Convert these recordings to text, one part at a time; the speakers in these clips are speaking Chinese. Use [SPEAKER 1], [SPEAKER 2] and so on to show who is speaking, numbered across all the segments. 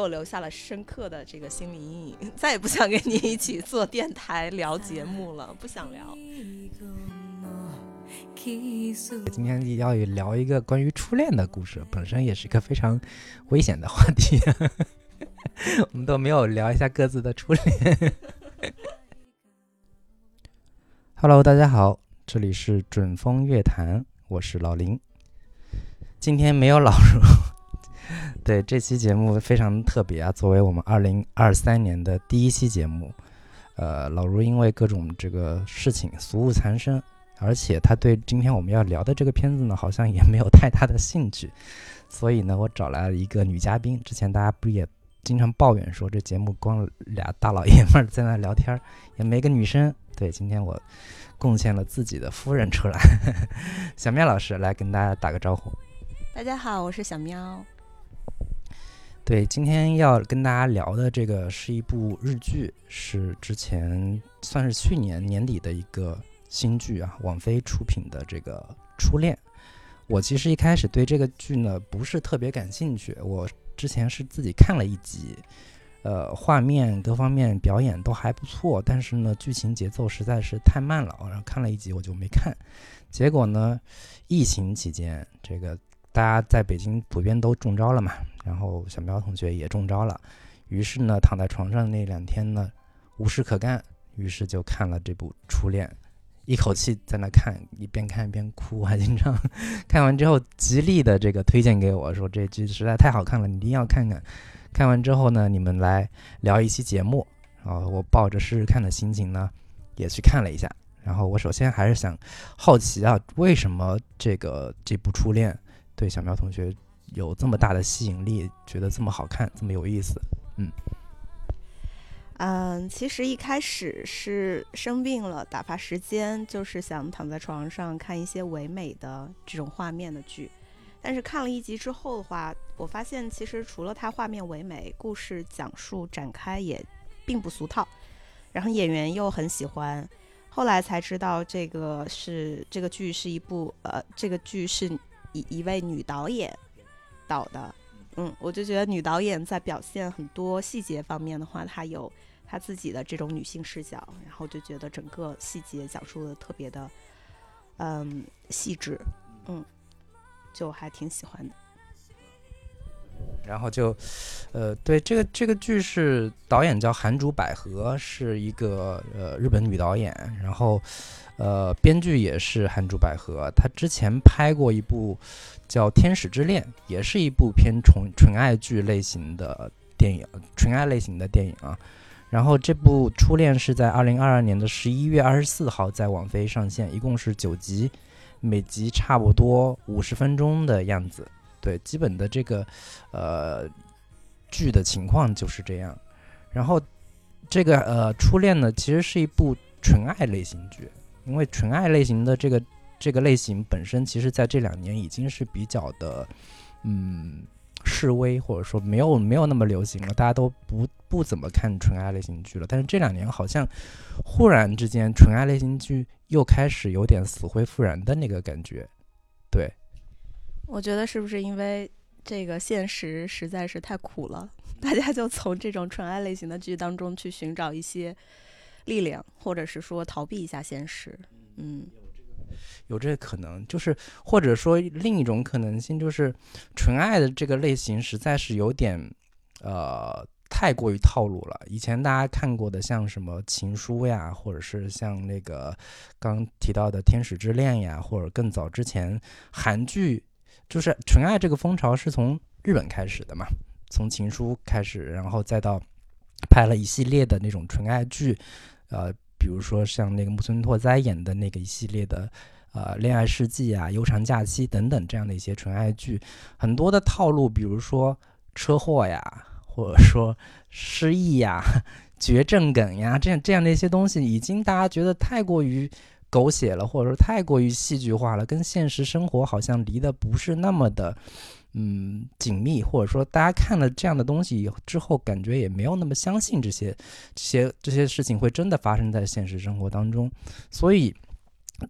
[SPEAKER 1] 我留下了深刻的这个心理阴影，再也不想跟你一起做电台聊节目了，不想聊。
[SPEAKER 2] 今天要聊一个关于初恋的故事，本身也是一个非常危险的话题。我们都没有聊一下各自的初恋。Hello，大家好，这里是准风乐坛，我是老林。今天没有老卢，对这期节目非常特别啊，作为我们二零二三年的第一期节目，呃，老卢因为各种这个事情俗务缠身，而且他对今天我们要聊的这个片子呢，好像也没有太大的兴趣，所以呢，我找来了一个女嘉宾。之前大家不也？经常抱怨说这节目光俩大老爷们儿在那聊天，也没个女生。对，今天我贡献了自己的夫人出来，小喵老师来跟大家打个招呼。
[SPEAKER 1] 大家好，我是小喵。
[SPEAKER 2] 对，今天要跟大家聊的这个是一部日剧，是之前算是去年年底的一个新剧啊，网飞出品的这个《初恋》。我其实一开始对这个剧呢不是特别感兴趣，我。之前是自己看了一集，呃，画面各方面表演都还不错，但是呢，剧情节奏实在是太慢了，然后看了一集我就没看。结果呢，疫情期间，这个大家在北京普遍都中招了嘛，然后小苗同学也中招了，于是呢，躺在床上那两天呢，无事可干，于是就看了这部《初恋》。一口气在那看，一边看一边哭，还经常看完之后极力的这个推荐给我说这剧实在太好看了，你一定要看看。看完之后呢，你们来聊一期节目。然后我抱着试试看的心情呢，也去看了一下。然后我首先还是想好奇啊，为什么这个这部初恋对小苗同学有这么大的吸引力，觉得这么好看，这么有意思？嗯。
[SPEAKER 1] 嗯，其实一开始是生病了，打发时间，就是想躺在床上看一些唯美的这种画面的剧。但是看了一集之后的话，我发现其实除了它画面唯美，故事讲述展开也并不俗套，然后演员又很喜欢。后来才知道这个是这个剧是一部呃，这个剧是一一位女导演导的。嗯，我就觉得女导演在表现很多细节方面的话，她有。她自己的这种女性视角，然后就觉得整个细节讲述的特别的，嗯，细致，嗯，就还挺喜欢的。
[SPEAKER 2] 然后就，呃，对这个这个剧是导演叫韩竹百合，是一个呃日本女导演，然后呃编剧也是韩竹百合，她之前拍过一部叫《天使之恋》，也是一部偏纯纯爱剧类型的电影，纯爱类型的电影啊。然后这部《初恋》是在二零二二年的十一月二十四号在网飞上线，一共是九集，每集差不多五十分钟的样子。对，基本的这个呃剧的情况就是这样。然后这个呃《初恋》呢，其实是一部纯爱类型剧，因为纯爱类型的这个这个类型本身，其实在这两年已经是比较的嗯。示威，或者说没有没有那么流行了，大家都不不怎么看纯爱类型剧了。但是这两年好像忽然之间，纯爱类型剧又开始有点死灰复燃的那个感觉。对，
[SPEAKER 1] 我觉得是不是因为这个现实实在是太苦了，大家就从这种纯爱类型的剧当中去寻找一些力量，或者是说逃避一下现实。嗯。
[SPEAKER 2] 有这个可能，就是或者说另一种可能性，就是纯爱的这个类型实在是有点，呃，太过于套路了。以前大家看过的，像什么情书呀，或者是像那个刚提到的天使之恋呀，或者更早之前韩剧，就是纯爱这个风潮是从日本开始的嘛，从情书开始，然后再到拍了一系列的那种纯爱剧，呃，比如说像那个木村拓哉演的那个一系列的。呃，恋爱世纪啊，悠长假期等等这样的一些纯爱剧，很多的套路，比如说车祸呀，或者说失忆呀、绝症梗呀，这样这样的一些东西，已经大家觉得太过于狗血了，或者说太过于戏剧化了，跟现实生活好像离得不是那么的嗯紧密，或者说大家看了这样的东西之后，感觉也没有那么相信这些这些这些事情会真的发生在现实生活当中，所以。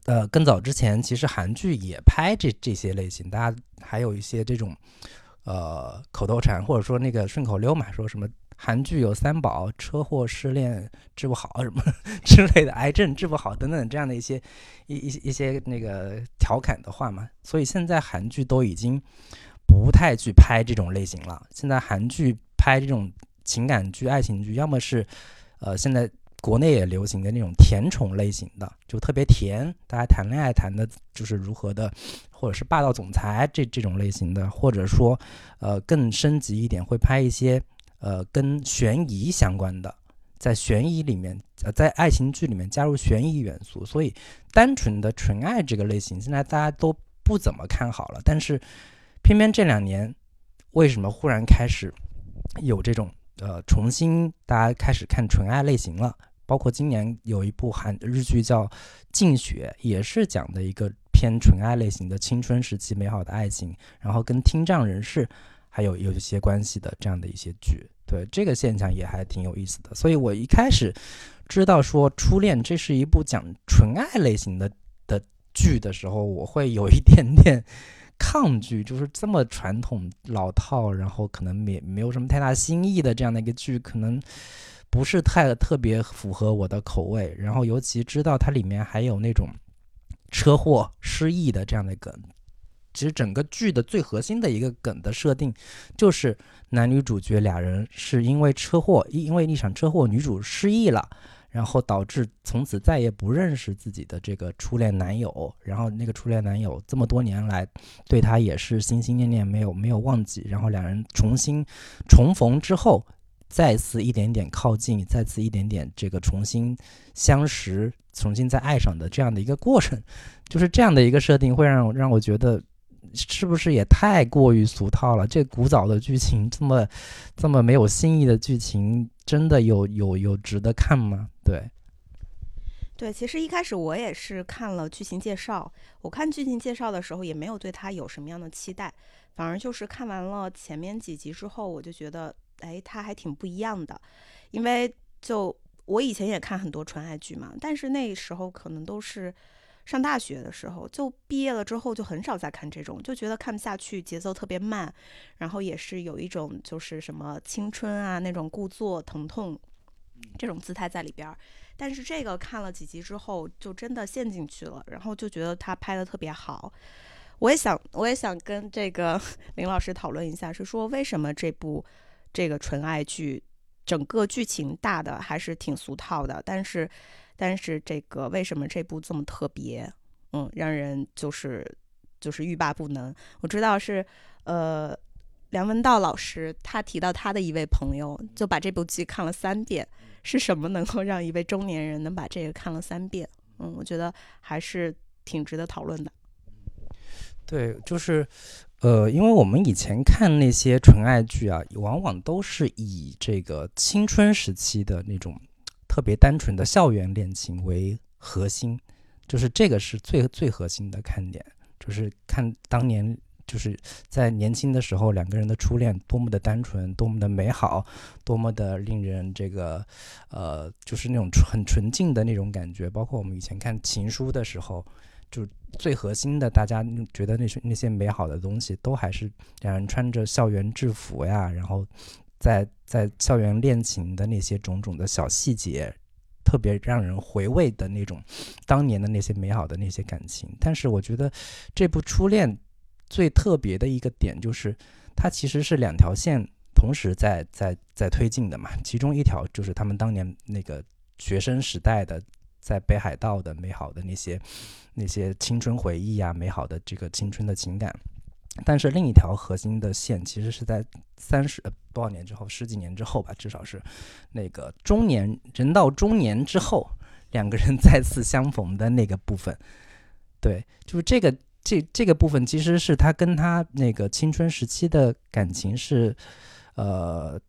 [SPEAKER 2] 呃，更早之前，其实韩剧也拍这这些类型，大家还有一些这种，呃口头禅，或者说那个顺口溜嘛，说什么韩剧有三宝：车祸、失恋治不好什么 之类的，癌症治不好等等这样的一些一一一些那个调侃的话嘛。所以现在韩剧都已经不太去拍这种类型了。现在韩剧拍这种情感剧、爱情剧，要么是呃现在。国内也流行的那种甜宠类型的，就特别甜，大家谈恋爱谈的就是如何的，或者是霸道总裁这这种类型的，或者说，呃，更升级一点，会拍一些呃跟悬疑相关的，在悬疑里面，呃，在爱情剧里面加入悬疑元素。所以，单纯的纯爱这个类型，现在大家都不怎么看好了。但是，偏偏这两年，为什么忽然开始有这种呃重新大家开始看纯爱类型了？包括今年有一部韩日剧叫《静雪》，也是讲的一个偏纯爱类型的青春时期美好的爱情，然后跟听障人士还有有一些关系的这样的一些剧。对这个现象也还挺有意思的。所以我一开始知道说《初恋》这是一部讲纯爱类型的的剧的时候，我会有一点点抗拒，就是这么传统老套，然后可能没没有什么太大新意的这样的一个剧，可能。不是太特别符合我的口味，然后尤其知道它里面还有那种车祸失忆的这样的梗。其实整个剧的最核心的一个梗的设定，就是男女主角俩人是因为车祸，因为一场车祸，女主失忆了，然后导致从此再也不认识自己的这个初恋男友，然后那个初恋男友这么多年来对她也是心心念念，没有没有忘记，然后两人重新重逢之后。再次一点点靠近，再次一点点这个重新相识，重新再爱上的这样的一个过程，就是这样的一个设定，会让让我觉得是不是也太过于俗套了？这古早的剧情这么这么没有新意的剧情，真的有有有值得看吗？对，
[SPEAKER 1] 对，其实一开始我也是看了剧情介绍，我看剧情介绍的时候也没有对他有什么样的期待，反而就是看完了前面几集之后，我就觉得。哎，他还挺不一样的，因为就我以前也看很多纯爱剧嘛，但是那时候可能都是上大学的时候，就毕业了之后就很少再看这种，就觉得看不下去，节奏特别慢，然后也是有一种就是什么青春啊那种故作疼痛这种姿态在里边儿。但是这个看了几集之后，就真的陷进去了，然后就觉得他拍的特别好。我也想，我也想跟这个 林老师讨论一下，是说为什么这部。这个纯爱剧，整个剧情大的还是挺俗套的，但是，但是这个为什么这部这么特别？嗯，让人就是就是欲罢不能。我知道是呃梁文道老师他提到他的一位朋友就把这部剧看了三遍，是什么能够让一位中年人能把这个看了三遍？嗯，我觉得还是挺值得讨论的。
[SPEAKER 2] 对，就是。呃，因为我们以前看那些纯爱剧啊，往往都是以这个青春时期的那种特别单纯的校园恋情为核心，就是这个是最最核心的看点，就是看当年就是在年轻的时候两个人的初恋多么的单纯，多么的美好，多么的令人这个呃，就是那种很纯净的那种感觉。包括我们以前看情书的时候。就最核心的，大家觉得那些那些美好的东西，都还是两人穿着校园制服呀，然后在在校园恋情的那些种种的小细节，特别让人回味的那种当年的那些美好的那些感情。但是我觉得这部《初恋》最特别的一个点就是，它其实是两条线同时在在在推进的嘛。其中一条就是他们当年那个学生时代的。在北海道的美好的那些那些青春回忆啊，美好的这个青春的情感，但是另一条核心的线其实是在三十多少年之后，十几年之后吧，至少是那个中年人到中年之后，两个人再次相逢的那个部分。对，就是这个这这个部分，其实是他跟他那个青春时期的感情是，呃，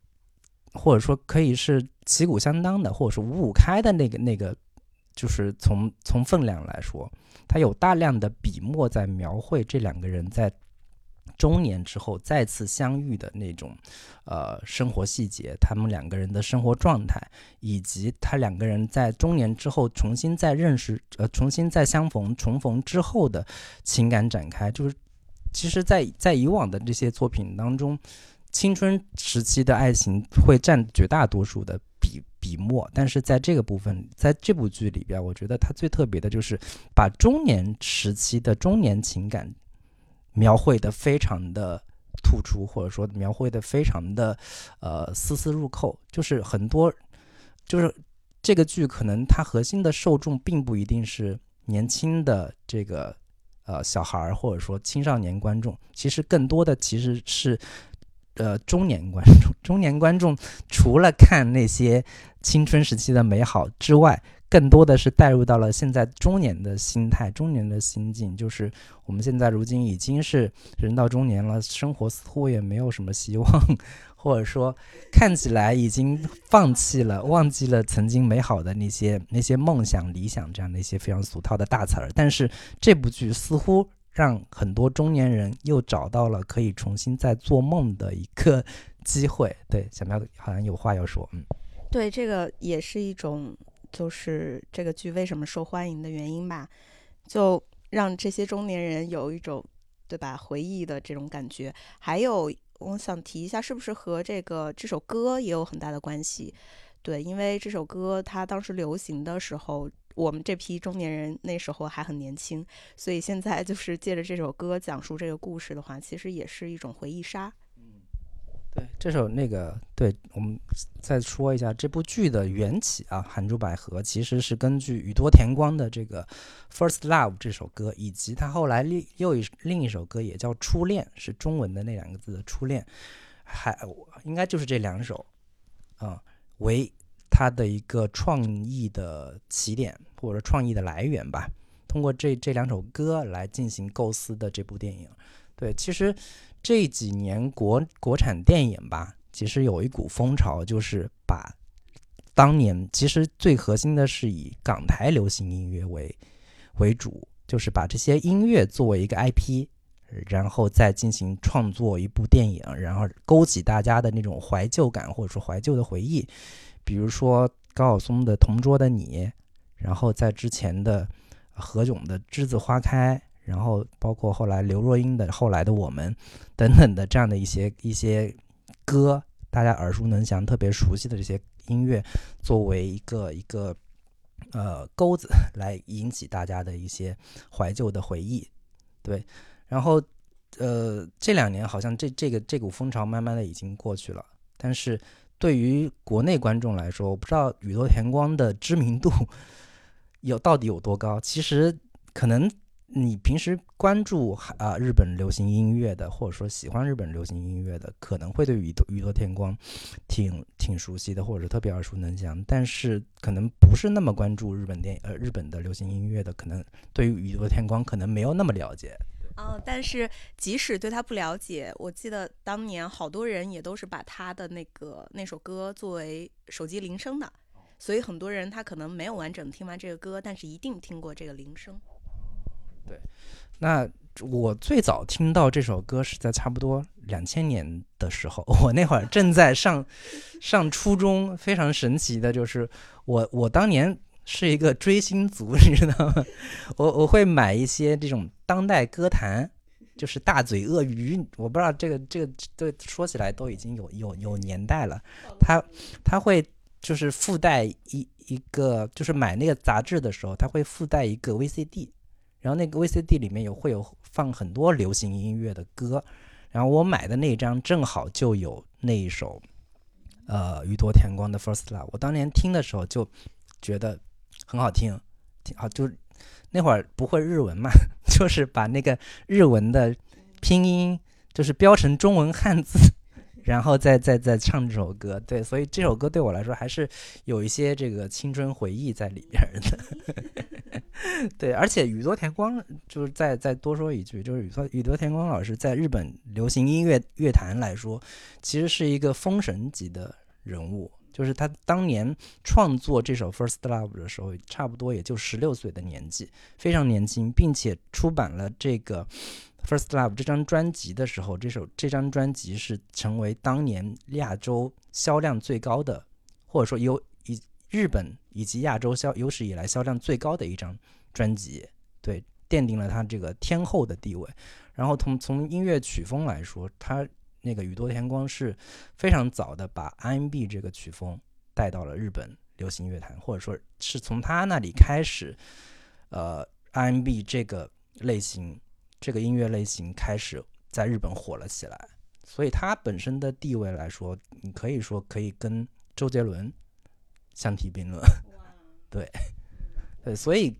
[SPEAKER 2] 或者说可以是旗鼓相当的，或者是五五开的那个那个。就是从从分量来说，他有大量的笔墨在描绘这两个人在中年之后再次相遇的那种呃生活细节，他们两个人的生活状态，以及他两个人在中年之后重新再认识呃重新再相逢重逢之后的情感展开，就是其实在，在以往的这些作品当中，青春时期的爱情会占绝大多数的笔笔墨，但是在这个部分，在这部剧里边，我觉得它最特别的就是把中年时期的中年情感描绘的非常的突出，或者说描绘的非常的呃丝丝入扣，就是很多，就是这个剧可能它核心的受众并不一定是年轻的这个。呃，小孩儿或者说青少年观众，其实更多的其实是，呃，中年观众。中年观众除了看那些青春时期的美好之外，更多的是带入到了现在中年的心态、中年的心境。就是我们现在如今已经是人到中年了，生活似乎也没有什么希望。或者说，看起来已经放弃了、忘记了曾经美好的那些那些梦想、理想这样的一些非常俗套的大词儿。但是这部剧似乎让很多中年人又找到了可以重新再做梦的一个机会。对，小苗好像有话要说，嗯，
[SPEAKER 1] 对，这个也是一种，就是这个剧为什么受欢迎的原因吧，就让这些中年人有一种，对吧，回忆的这种感觉，还有。我想提一下，是不是和这个这首歌也有很大的关系？对，因为这首歌它当时流行的时候，我们这批中年人那时候还很年轻，所以现在就是借着这首歌讲述这个故事的话，其实也是一种回忆杀。
[SPEAKER 2] 对这首那个，对我们再说一下这部剧的缘起啊，《韩珠百合》其实是根据宇多田光的这个《First Love》这首歌，以及他后来另又一另一首歌也叫《初恋》，是中文的那两个字的“初恋”，还应该就是这两首，啊，为他的一个创意的起点或者创意的来源吧。通过这这两首歌来进行构思的这部电影，对，其实。这几年国国产电影吧，其实有一股风潮，就是把当年其实最核心的是以港台流行音乐为为主，就是把这些音乐作为一个 IP，然后再进行创作一部电影，然后勾起大家的那种怀旧感或者说怀旧的回忆。比如说高晓松的《同桌的你》，然后在之前的何炅的《栀子花开》。然后包括后来刘若英的《后来的我们》等等的这样的一些一些歌，大家耳熟能详、特别熟悉的这些音乐，作为一个一个呃钩子来引起大家的一些怀旧的回忆。对，然后呃这两年好像这这个这股风潮慢慢的已经过去了，但是对于国内观众来说，我不知道宇多田光的知名度 有到底有多高。其实可能。你平时关注啊日本流行音乐的，或者说喜欢日本流行音乐的，可能会对宇多宇多田光挺挺熟悉的，或者是特别耳熟能详。但是可能不是那么关注日本电呃日本的流行音乐的，可能对于宇多田光可能没有那么了解。
[SPEAKER 1] 哦，但是即使对他不了解，我记得当年好多人也都是把他的那个那首歌作为手机铃声的，所以很多人他可能没有完整听完这个歌，但是一定听过这个铃声。
[SPEAKER 2] 对，那我最早听到这首歌是在差不多两千年的时候，我那会儿正在上上初中。非常神奇的就是，我我当年是一个追星族，你知道吗？我我会买一些这种当代歌坛，就是大嘴鳄鱼。我不知道这个这个这说起来都已经有有有年代了。他他会就是附带一一个，就是买那个杂志的时候，他会附带一个 VCD。然后那个 VCD 里面有会有放很多流行音乐的歌，然后我买的那张正好就有那一首，呃，宇多田光的《First Love》。我当年听的时候就觉得很好听，挺好。就那会儿不会日文嘛，就是把那个日文的拼音就是标成中文汉字。然后再再再唱这首歌，对，所以这首歌对我来说还是有一些这个青春回忆在里边的。对，而且宇多田光就是再再多说一句，就是宇多宇多田光老师在日本流行音乐乐坛来说，其实是一个封神级的人物。就是他当年创作这首《First Love》的时候，差不多也就十六岁的年纪，非常年轻，并且出版了这个。First Love 这张专辑的时候，这首这张专辑是成为当年亚洲销量最高的，或者说有以日本以及亚洲销有史以来销量最高的一张专辑。对，奠定了他这个天后的地位。然后从从音乐曲风来说，他那个宇多田光是非常早的把 R&B 这个曲风带到了日本流行乐坛，或者说是从他那里开始，呃，R&B 这个类型这个音乐类型开始在日本火了起来。所以他本身的地位来说，你可以说可以跟周杰伦相提并论。对，对，所以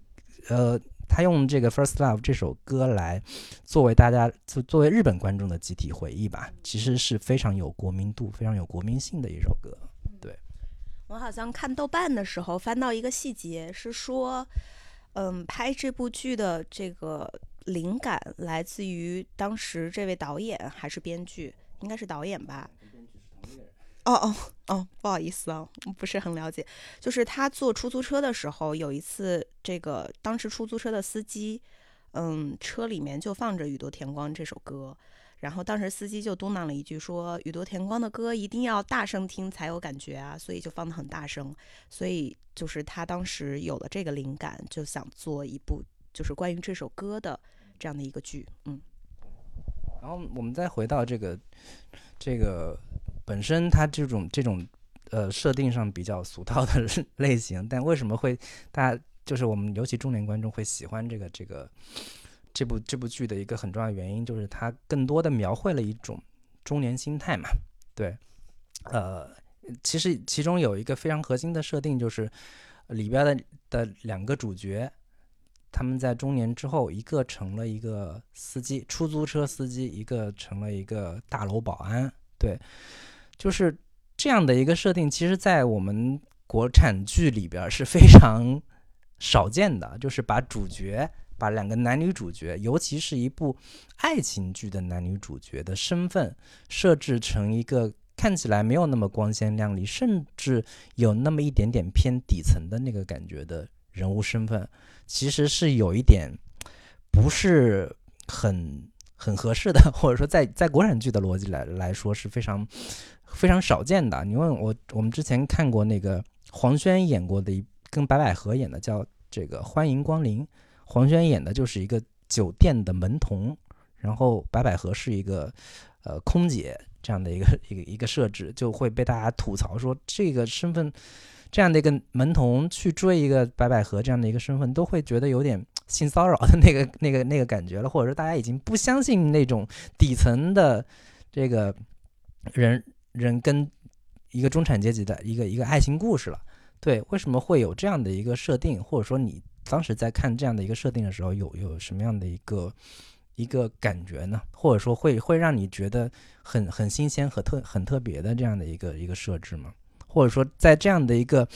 [SPEAKER 2] 呃。他用这个《First Love》这首歌来作为大家作作为日本观众的集体回忆吧，其实是非常有国民度、非常有国民性的一首歌。对，
[SPEAKER 1] 我好像看豆瓣的时候翻到一个细节，是说，嗯，拍这部剧的这个灵感来自于当时这位导演还是编剧，应该是导演吧。哦哦哦，不好意思啊，不是很了解。就是他坐出租车的时候，有一次，这个当时出租车的司机，嗯，车里面就放着宇多田光这首歌，然后当时司机就嘟囔了一句，说宇多田光的歌一定要大声听才有感觉啊，所以就放的很大声。所以就是他当时有了这个灵感，就想做一部就是关于这首歌的这样的一个剧，嗯。
[SPEAKER 2] 然后我们再回到这个这个。本身它这种这种呃设定上比较俗套的类型，但为什么会大家就是我们尤其中年观众会喜欢这个这个这部这部剧的一个很重要原因，就是它更多的描绘了一种中年心态嘛。对，呃，其实其中有一个非常核心的设定，就是里边的的两个主角，他们在中年之后，一个成了一个司机，出租车司机，一个成了一个大楼保安。对。就是这样的一个设定，其实，在我们国产剧里边是非常 少见的。就是把主角，把两个男女主角，尤其是一部爱情剧的男女主角的身份，设置成一个看起来没有那么光鲜亮丽，甚至有那么一点点偏底层的那个感觉的人物身份，其实是有一点不是很很合适的，或者说，在在国产剧的逻辑来来说是非常。非常少见的。你问我，我们之前看过那个黄轩演过的一跟白百合演的叫这个《欢迎光临》，黄轩演的就是一个酒店的门童，然后白百合是一个呃空姐这样的一个一个一个设置，就会被大家吐槽说这个身份这样的一个门童去追一个白百合这样的一个身份，都会觉得有点 性骚扰的那个那个 那个感觉了，或者说大家已经不相信那种底层的这个人。人跟一个中产阶级的一个一个爱情故事了，对，为什么会有这样的一个设定？或者说你当时在看这样的一个设定的时候，有有什么样的一个一个感觉呢？或者说会会让你觉得很很新鲜和特很特别的这样的一个一个设置吗？或者说在这样的一个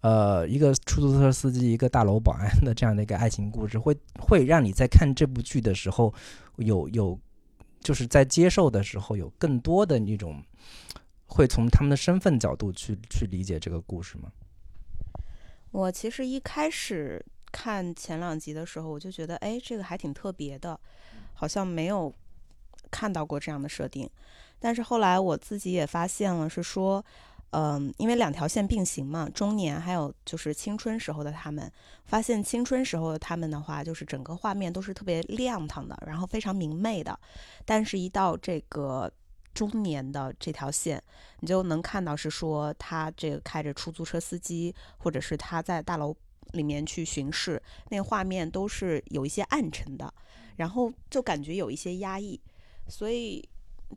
[SPEAKER 2] 呃一个出租车司机一个大楼保安的这样的一个爱情故事，会会让你在看这部剧的时候有有就是在接受的时候有更多的那种。会从他们的身份角度去去理解这个故事吗？
[SPEAKER 1] 我其实一开始看前两集的时候，我就觉得，哎，这个还挺特别的，好像没有看到过这样的设定。但是后来我自己也发现了，是说，嗯，因为两条线并行嘛，中年还有就是青春时候的他们，发现青春时候的他们的话，就是整个画面都是特别亮堂的，然后非常明媚的，但是，一到这个。中年的这条线，你就能看到是说他这个开着出租车司机，或者是他在大楼里面去巡视，那画面都是有一些暗沉的，然后就感觉有一些压抑。所以，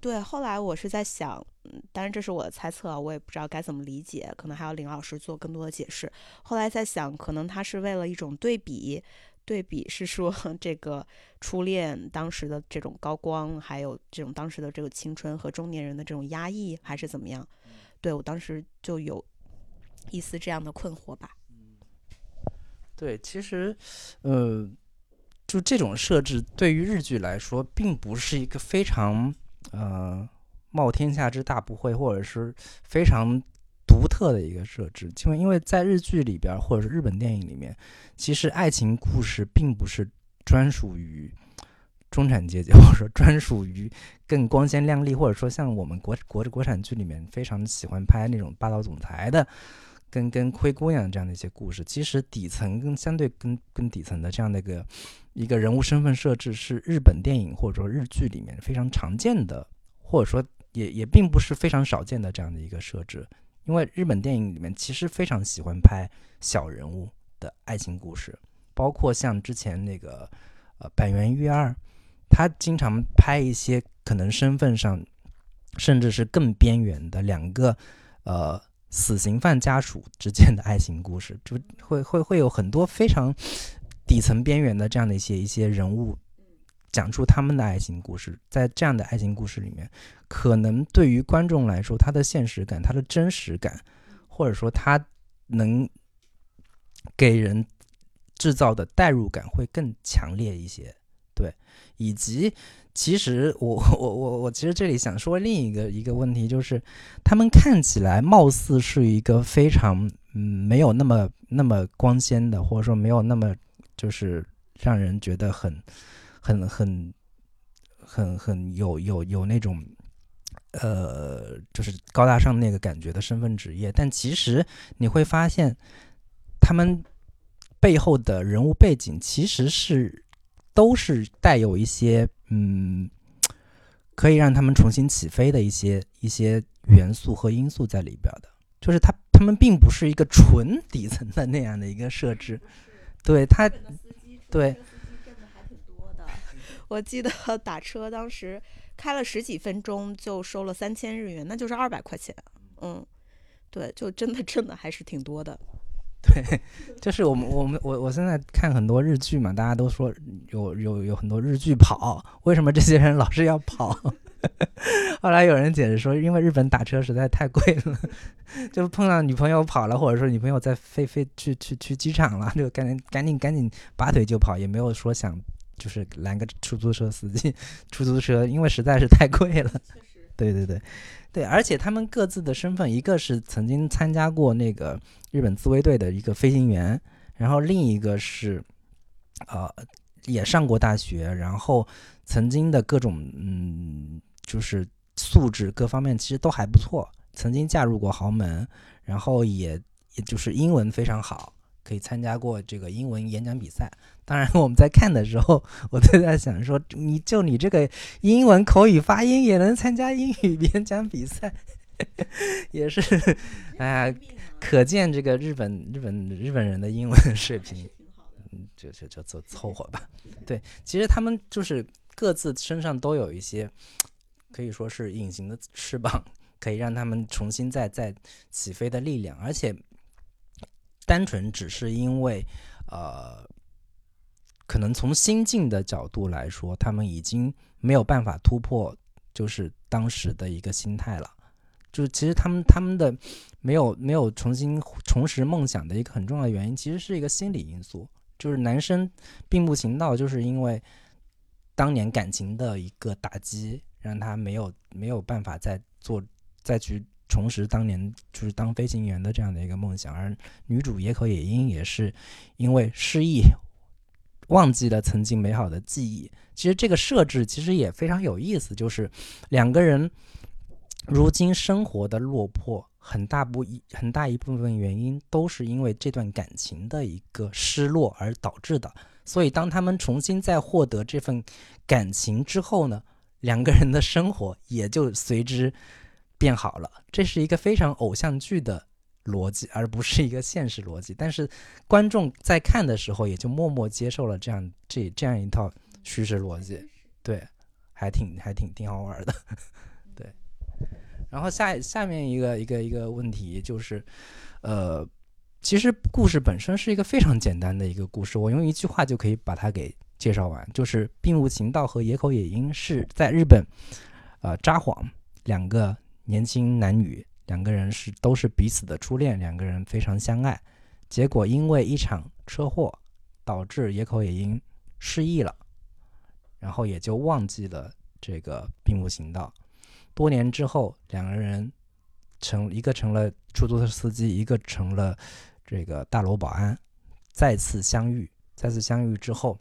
[SPEAKER 1] 对，后来我是在想，嗯，当然这是我的猜测，我也不知道该怎么理解，可能还要林老师做更多的解释。后来在想，可能他是为了一种对比。对比是说这个初恋当时的这种高光，还有这种当时的这个青春和中年人的这种压抑，还是怎么样？对我当时就有一丝这样的困惑吧。
[SPEAKER 2] 对，其实，呃，就这种设置对于日剧来说，并不是一个非常呃冒天下之大不讳，或者是非常。独特的一个设置，因为因为在日剧里边或者是日本电影里面，其实爱情故事并不是专属于中产阶级，或者说专属于更光鲜亮丽，或者说像我们国国国产剧里面非常喜欢拍那种霸道总裁的跟跟灰姑娘这样的一些故事，其实底层跟相对跟跟底层的这样的一个一个人物身份设置，是日本电影或者说日剧里面非常常见的，或者说也也并不是非常少见的这样的一个设置。因为日本电影里面其实非常喜欢拍小人物的爱情故事，包括像之前那个呃板垣育二，他经常拍一些可能身份上甚至是更边缘的两个呃。死刑犯家属之间的爱情故事，就会会会有很多非常底层边缘的这样的一些一些人物，讲出他们的爱情故事。在这样的爱情故事里面，可能对于观众来说，他的现实感、他的真实感，或者说他能给人制造的代入感会更强烈一些。对，以及。其实我 我我我其实这里想说另一个一个问题，就是他们看起来貌似是一个非常嗯没有那么那么光鲜的，或者说没有那么就是让人觉得很很很很很有有有那种呃就是高大上那个感觉的身份职业，但其实你会发现他们背后的人物背景其实是都是带有一些。嗯，可以让他们重新起飞的一些一些元素和因素在里边的，就是他他们并不是一个纯 底层的那样的一个设置，对他，对。
[SPEAKER 1] 我记得 打车当时开了十几分钟就收了三千日元，那就是二百块钱。嗯，对，就真的挣的还是挺多的。
[SPEAKER 2] 对，就是我们我们我我现在看很多日剧嘛，大家都说有有有很多日剧跑，为什么这些人老是要跑？后来有人解释说，因为日本打车实在太贵了，就碰到女朋友跑了，或者说女朋友在飞飞去去去机场了，就赶紧赶紧赶紧拔腿就跑，也没有说想就是拦个出租车司机，出租车因为实在是太贵了。对对对。对，而且他们各自的身份，一个是曾经参加过那个日本自卫队的一个飞行员，然后另一个是，呃，也上过大学，然后曾经的各种嗯，就是素质各方面其实都还不错，曾经嫁入过豪门，然后也也就是英文非常好。可以参加过这个英文演讲比赛。当然，我们在看的时候，我都在想说，你就你这个英文口语发音也能参加英语演讲比赛，也是，哎呀，可见这个日本日本日本人的英文水平，嗯，就就就凑凑合吧。对，其实他们就是各自身上都有一些可以说是隐形的翅膀，可以让他们重新再再起飞的力量，而且。单纯只是因为，呃，可能从心境的角度来说，他们已经没有办法突破，就是当时的一个心态了。就其实他们他们的没有没有重新重拾梦想的一个很重要的原因，其实是一个心理因素。就是男生并不行道，就是因为当年感情的一个打击，让他没有没有办法再做再去。重拾当年就是当飞行员的这样的一个梦想，而女主野口野樱也是因为失忆，忘记了曾经美好的记忆。其实这个设置其实也非常有意思，就是两个人如今生活的落魄，很大部一很大一部分原因都是因为这段感情的一个失落而导致的。所以当他们重新再获得这份感情之后呢，两个人的生活也就随之。变好了，这是一个非常偶像剧的逻辑，而不是一个现实逻辑。但是观众在看的时候，也就默默接受了这样这这样一套叙事逻辑，对，还挺还挺挺好玩的，对。然后下下面一个一个一个问题就是，呃，其实故事本身是一个非常简单的一个故事，我用一句话就可以把它给介绍完，就是并无情道和野口野樱是在日本，呃，札幌两个。年轻男女两个人是都是彼此的初恋，两个人非常相爱，结果因为一场车祸导致野口野樱失忆了，然后也就忘记了这个并木行道。多年之后，两个人成一个成了出租车司机，一个成了这个大楼保安，再次相遇。再次相遇之后，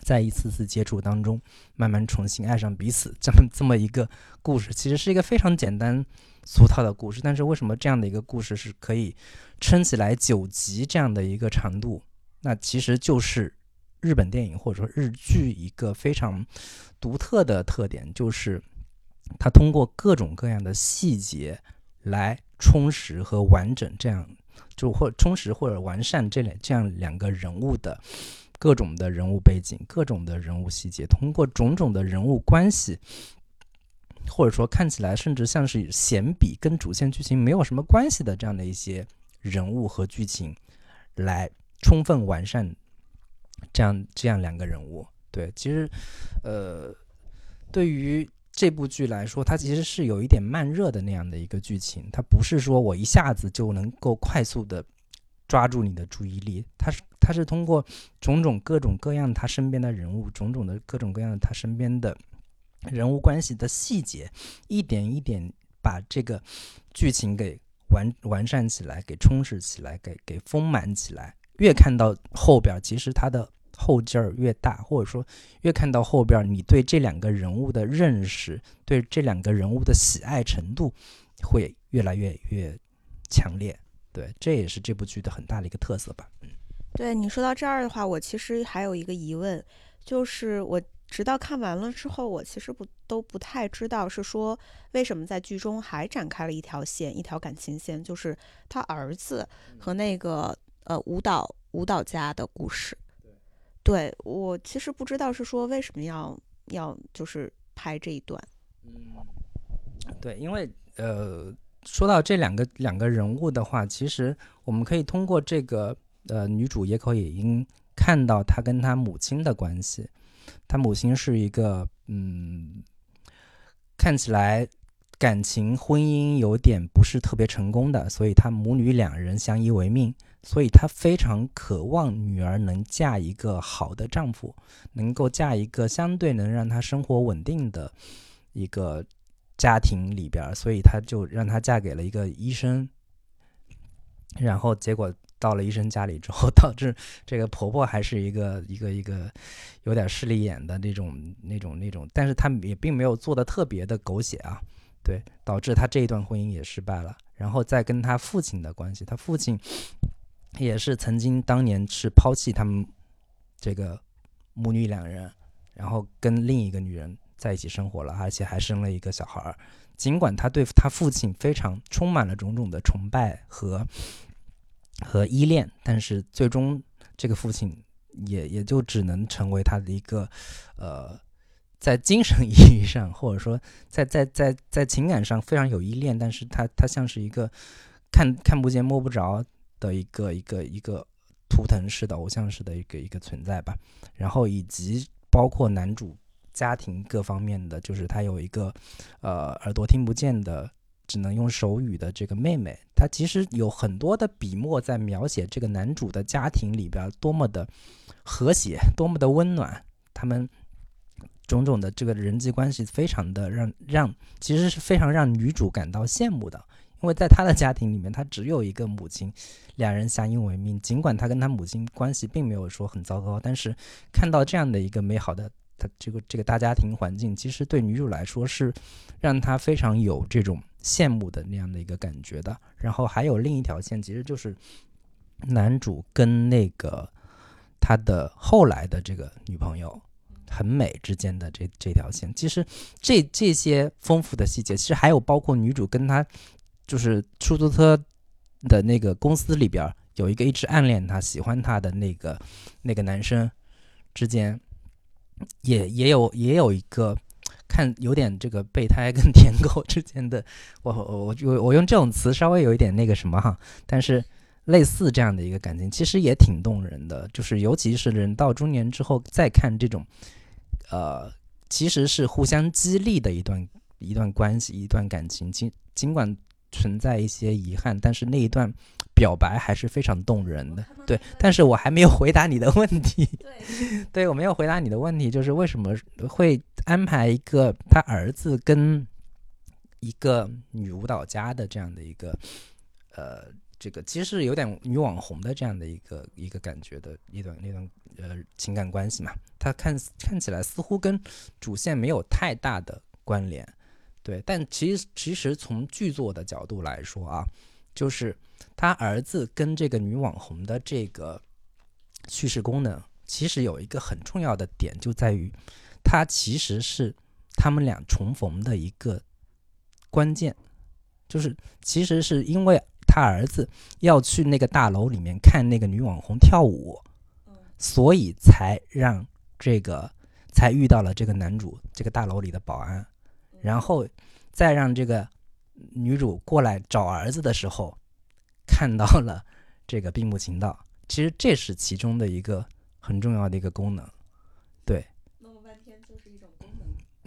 [SPEAKER 2] 在一次次接触当中，慢慢重新爱上彼此，这么这么一个故事，其实是一个非常简单俗套的故事。但是为什么这样的一个故事是可以撑起来九集这样的一个长度？那其实就是日本电影或者说日剧一个非常独特的特点，就是它通过各种各样的细节来充实和完整这样，就或充实或者完善这两这样两个人物的。各种的人物背景，各种的人物细节，通过种种的人物关系，或者说看起来甚至像是闲笔跟主线剧情没有什么关系的这样的一些人物和剧情，来充分完善这样这样两个人物。对，其实，呃，对于这部剧来说，它其实是有一点慢热的那样的一个剧情，它不是说我一下子就能够快速的。抓住你的注意力，他是他是通过种种各种各样他身边的人物，种种的各种各样的他身边的人物关系的细节，一点一点把这个剧情给完完善起来，给充实起来，给给丰满起来。越看到后边，其实他的后劲儿越大，或者说越看到后边，你对这两个人物的认识，对这两个人物的喜爱程度会越来越越强烈。对，这也是这部剧的很大的一个特色吧。嗯，
[SPEAKER 1] 对你说到这儿的话，我其实还有一个疑问，就是我直到看完了之后，我其实不都不太知道是说为什么在剧中还展开了一条线，一条感情线，就是他儿子和那个呃舞蹈舞蹈家的故事。对，我其实不知道是说为什么要要就是拍这一段。
[SPEAKER 2] 嗯，对，因为呃。说到这两个两个人物的话，其实我们可以通过这个呃女主野口野樱看到她跟她母亲的关系。她母亲是一个嗯，看起来感情婚姻有点不是特别成功的，所以她母女两人相依为命，所以她非常渴望女儿能嫁一个好的丈夫，能够嫁一个相对能让她生活稳定的一个。家庭里边，所以她就让她嫁给了一个医生，然后结果到了医生家里之后，导致这个婆婆还是一个 一个一个有点势利眼的那种那种那种，但是她也并没有做的特别的狗血啊，对，导致她这一段婚姻也失败了。然后再跟她父亲的关系，她父亲也是曾经当年是抛弃他们这个母女两人，然后跟另一个女人。在一起生活了，而且还生了一个小孩儿。尽管他对他父亲非常充满了种种的崇拜和和依恋，但是最终这个父亲也也就只能成为他的一个呃，在精神意义上或者说在在在在情感上非常有依恋，但是他他像是一个看看不见摸不着的一个一个一个图腾式的偶像式的一个一个存在吧。然后以及包括男主。家庭各方面的，就是他有一个，呃，耳朵听不见的，只能用手语的这个妹妹。他其实有很多的笔墨在描写这个男主的家庭里边多么的和谐，多么的温暖。他们种种的这个人际关系，非常的让让，其实是非常让女主感到羡慕的。因为在他的家庭里面，他只有一个母亲，两人相依为命。尽管他跟他母亲关系并没有说很糟糕，但是看到这样的一个美好的。这个这个大家庭环境，其实对女主来说是让她非常有这种羡慕的那样的一个感觉的。然后还有另一条线，其实就是男主跟那个他的后来的这个女朋友很美之间的这这条线。其实这这些丰富的细节，其实还有包括女主跟他就是出租车的那个公司里边有一个一直暗恋他、喜欢他的那个那个男生之间。也也有也有一个看有点这个备胎跟 舔狗之间的，我我我我用这种词稍微有一点那个什么哈，但是类似这样的一个感情其实也挺动人的，就是尤其是人到中年之后再看这种，呃，其实是互相激励的一段一段关系一段感情，尽尽管存在一些遗憾，但是那一段。表白还是非常动人的，对。但是我还没有回答你的问题，对，对我没有回答你的问题，就是为什么会安排一个他儿子跟一个女舞蹈家的这样的一个呃这个其实是有点女网红的这样的一个一个感觉的一段那段呃情感关系嘛，它看看起来似乎跟主线没有太大的关联，对，但其实其实从剧作的角度来说啊，就是他儿子跟这个女网红的这个叙事功能，其实有一个很重要的点就在于，他其实是他们俩重逢的一个关键，就是其实是因为。他儿子要去那个大楼里面看那个女网红跳舞，所以才让这个才遇到了这个男主，这个大楼里的保安，然后再让这个女主过来找儿子的时候，看到了 这个闭目情道。其实这是其中的一个很重要的一个功能，对。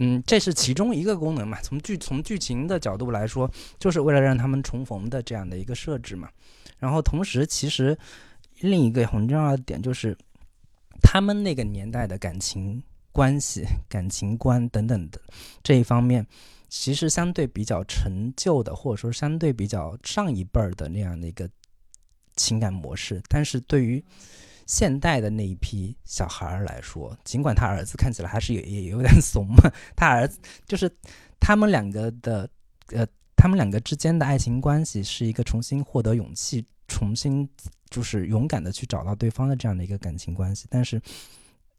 [SPEAKER 2] 嗯，这是其中一个功能嘛？从剧从剧情的角度来说，就是为了让他们重逢的这样的一个设置嘛。然后同时，其实另一个很重要的点就是，他们那个年代的感情关系、感情观等等的这一方面，其实相对比较陈旧的，或者说相对比较上一辈儿的那样的一个情感模式。但是对于现代的那一批小孩儿来说，尽管他儿子看起来还是也也有点 怂嘛，他儿子就是他们两个的，呃，他们两个之间的爱情关系是一个重新获得勇气，重新就是勇敢的去找到对方的这样的一个感情关系。但是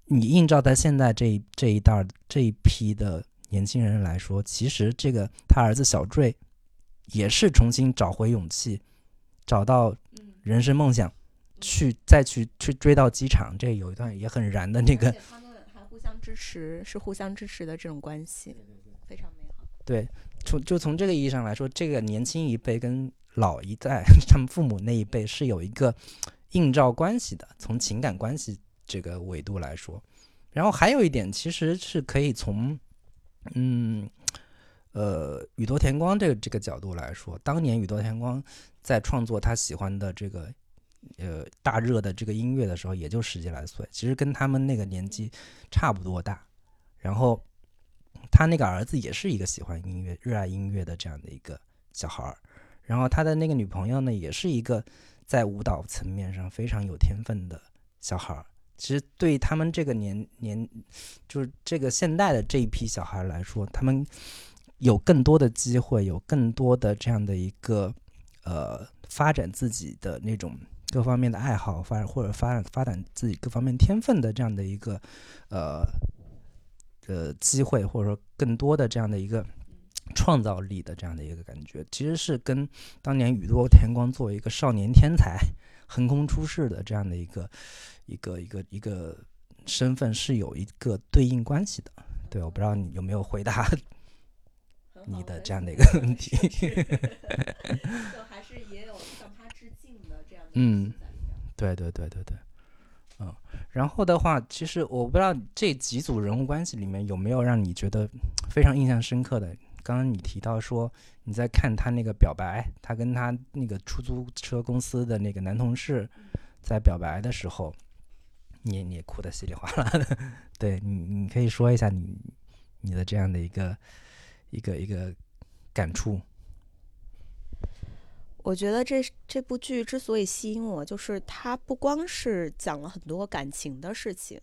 [SPEAKER 2] 你映照在现在这一这一代这一批的年轻人来说，其实这个他儿子小坠也是重新找回勇气，找到人生梦想。去再去去追到机场，这有一段也很燃的那个。
[SPEAKER 1] 他们还互相支持，是互相支持的这种关系，非常美好。
[SPEAKER 2] 对，从就从这个意义上来说，这个年轻一辈跟老一代 他们父母那一辈是有一个映照关系的，从情感关系这个维度来说。然后还有一点，其实是可以从嗯呃宇多田光这个这个角度来说，当年宇多田光在创作他喜欢的这个。呃，大热的这个音乐的时候，也就十几来岁，其实跟他们那个年纪差不多大。然后他那个儿子也是一个喜欢音乐、热爱音乐的这样的一个小孩儿。然后他的那个女朋友呢，也是一个在舞蹈层面上非常有天分的小孩儿。其实对他们这个年年，就是这个现代的这一批小孩来说，他们有更多的机会，有更多的这样的一个呃发展自己的那种。各方面的爱好发或者发展发展自己各方面天分的这样的一个呃呃机会，或者说更多的这样的一个创造力的这样的一个感觉，其实是跟当年宇多田光作为一个少年天才横空出世的这样的一个一个一个一个身份是有一个对应关系的。对，我不知道你有没有回答你的这样的一个问题。
[SPEAKER 1] 还是也有向他致敬的这样的
[SPEAKER 2] 嗯，对对对对对，嗯，然后的话，其实我不知道这几组人物关系里面有没有让你觉得非常印象深刻的。刚刚你提到说你在看他那个表白，他跟他那个出租车公司的那个男同事在表白的时候，你你也哭得稀里哗啦的。对你，你可以说一下你你的这样的一个一个一个感触。
[SPEAKER 1] 我觉得这这部剧之所以吸引我，就是它不光是讲了很多感情的事情，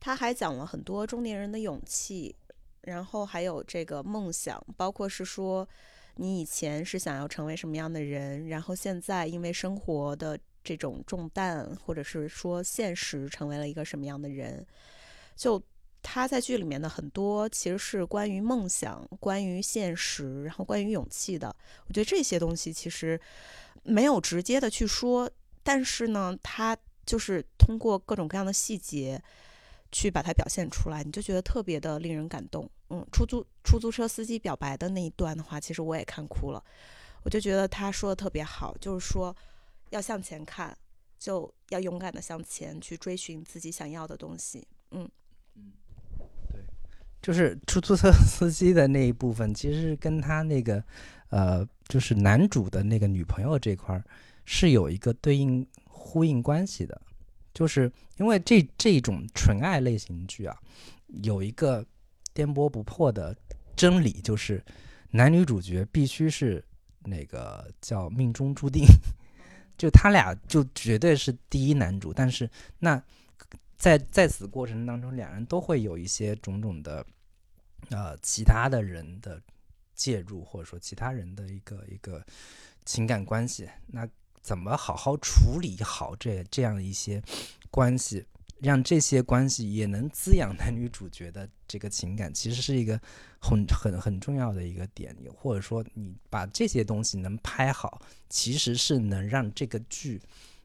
[SPEAKER 1] 它还讲了很多中年人的勇气，然后还有这个梦想，包括是说你以前是想要成为什么样的人，然后现在因为生活的这种重担，或者是说现实成为了一个什么样的人，就。他在剧里面的很多其实是关于梦想、关于现实，然后关于勇气的。我觉得这些东西其实没有直接的去说，但是呢，他就是通过各种各样的细节去把它表现出来，你就觉得特别的令人感动。嗯，出租出租车司机表白的那一段的话，其实我也看哭了。我就觉得他说的特别好，就是说要向前看，就要勇敢的向前去追寻自己想要的东西。嗯嗯，对。
[SPEAKER 2] 就是出租车司机的那一部分，其实跟他那个，呃，就是男主的那个女朋友这块儿是有一个对应呼应关系的。就是因为这这种纯爱类型剧啊，有一个颠簸不破的真理，就是男女主角必须是那个叫命中注定，就他俩就绝对是第一男主，但是那在在此过程当中，两人都会有一些种种的呃其他的人的介入，或者说其他人的一个一个情感关系，那怎么好好处理好这这样一些关系？让这些关系也能滋养男女主角的这个情感，其实是一个很很很重要的一个点，或者说你把这些东西能拍好，其实是能让这个剧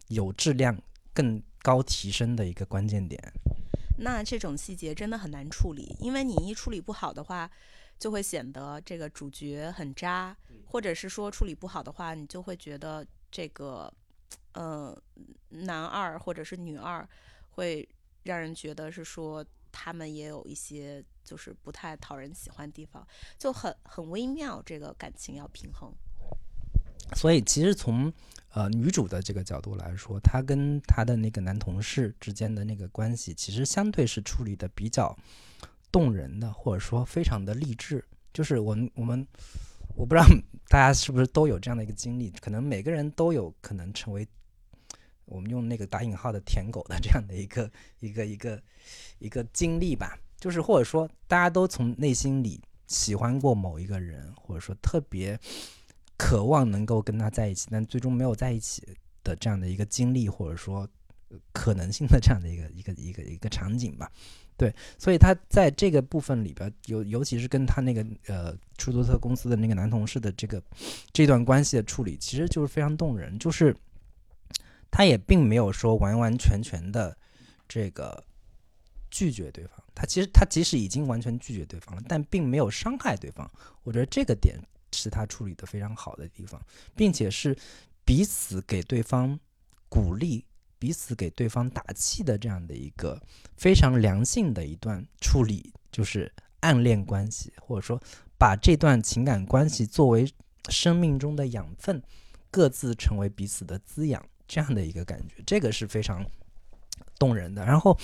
[SPEAKER 2] 有质量更高提升的一个关键点。
[SPEAKER 1] 那这种细节真的很难处理，因为你一处理不好的话，就会显得这个主角很渣，或者是说处理不好的话，你就会觉得这个呃男二或者是女二。会让人觉得是说他们也有一些就是不太讨人喜欢的地方，就很很微妙，这个感情要平衡。
[SPEAKER 2] 所以其实从呃女主的这个角度来说，她跟她的那个男同事之间的那个关系，其实相对是处理的比较动人的，或者说非常的励志。就是我们我们我不知道大家是不是都有这样的一个经历，可能每个人都有可能成为。我们用那个打引号的“舔狗”的这样的一个 一个一个一个经历吧，就是或者说大家都从内心里喜欢过某一个人，或者说特别渴望能够跟他在一起，但最终没有在一起的这样的一个经历，或者说可能性的这样的一个一个一个一个场景吧。对，所以他在这个部分里边，尤尤其是跟他那个呃出租车公司的那个男同事的这个这段关系的处理，其实就是非常动人，就是。他也并没有说完完全全的这个拒绝对方，他其实他即使已经完全拒绝对方了，但并没有伤害对方。我觉得这个点是他处理的非常好的地方，并且是彼此给对方鼓励、彼此给对方打气的这样的一个非常良性的一段处理，就是暗恋关系，或者说把这段情感关系作为生命中的养分，各自成为彼此的滋养。这样的一个感觉，这个是非常动人的。然后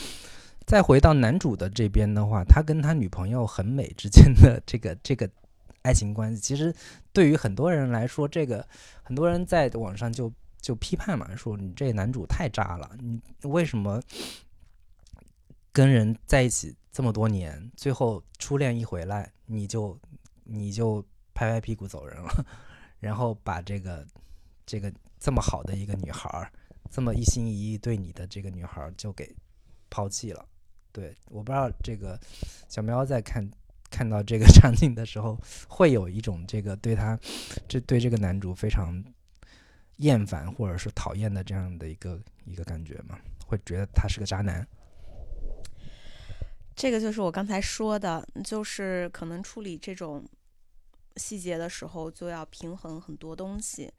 [SPEAKER 2] 再回到男主的这边的话，他跟他女朋友很美之间的这个 这个爱情关系，其实对于很多人来说，这个很多人在网上就就批判嘛，说你这男主太渣了，你为什么跟人在一起这么多年，最后初恋一回来，你就 你就拍拍屁股走人了，然后把这个这个。这么好的一个女孩，这么一心一意对你的这个女孩就给抛弃了。对，我不知道这个小喵在看看到这个场景的时候，会有一种这个对他这对这个男主非常厌烦或者是讨厌的这样的一个一个感觉吗？会觉得他是个渣男？
[SPEAKER 1] 这个就是我刚才说的，就是可能处理这种细节的时候，就要平衡很多东西。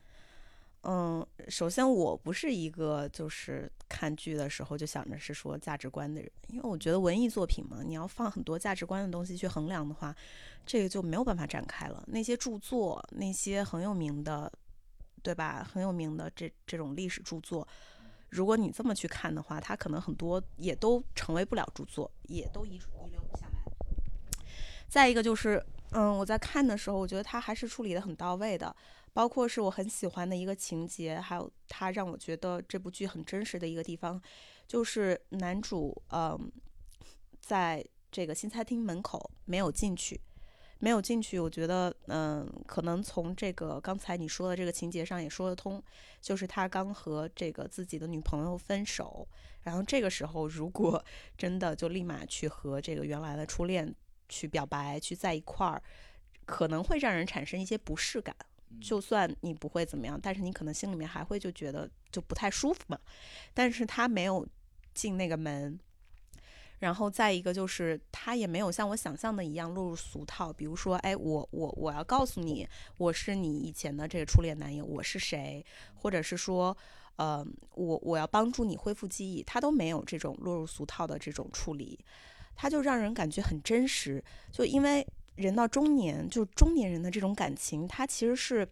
[SPEAKER 1] 嗯，首先我不是一个就是看剧的时候就想着是说价值观的人，因为我觉得文艺作品嘛，你要放很多价值观的东西去衡量的话，这个就没有办法展开了。那些著作，那些很有名的，对吧？很有名的这这种历史著作，如果你这么去看的话，它可能很多也都成为不了著作，也都遗遗留不下来。再一个就是，嗯，我在看的时候，我觉得它还是处理的很到位的。包括是我很喜欢的一个情节，还有他让我觉得这部剧很真实的一个地方，就是男主嗯，在这个新餐厅门口没有进去，没有进去。我觉得嗯，可能从这个刚才你说的这个情节上也说得通，就是他刚和这个自己的女朋友分手，然后这个时候如果 真的就立马去和这个原来的初恋去表白，去在一块儿，可能会让人产生一些不适感。就算你不会怎么样，但是你可能心里面还会就觉得就不太舒服嘛。但是他没有进那个门，然后再一个就是他也没有像我想象的一样落入俗套。比如说，哎，我我我要告诉你，我是你以前的这个初恋男友，我是谁？或者是说，呃，我我要帮助你恢复记忆，他都没有这种落入俗套的这种处理，他就让人感觉很真实。就因为。人到中年，就中年人的这种感情，他其实是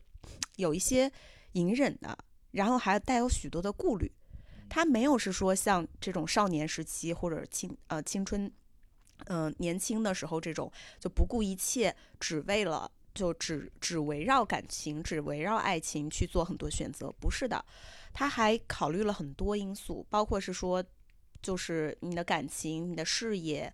[SPEAKER 1] 有一些隐忍的，然后还带有许多的顾虑。他没有是说像这种少年时期或者青呃青春，嗯年轻的时候这种就不顾一切，只为了就只只围绕感情，只围绕爱情去做很多选择，不是的，他还考虑了很多因素，包括是说，就是你的感情、你的事业，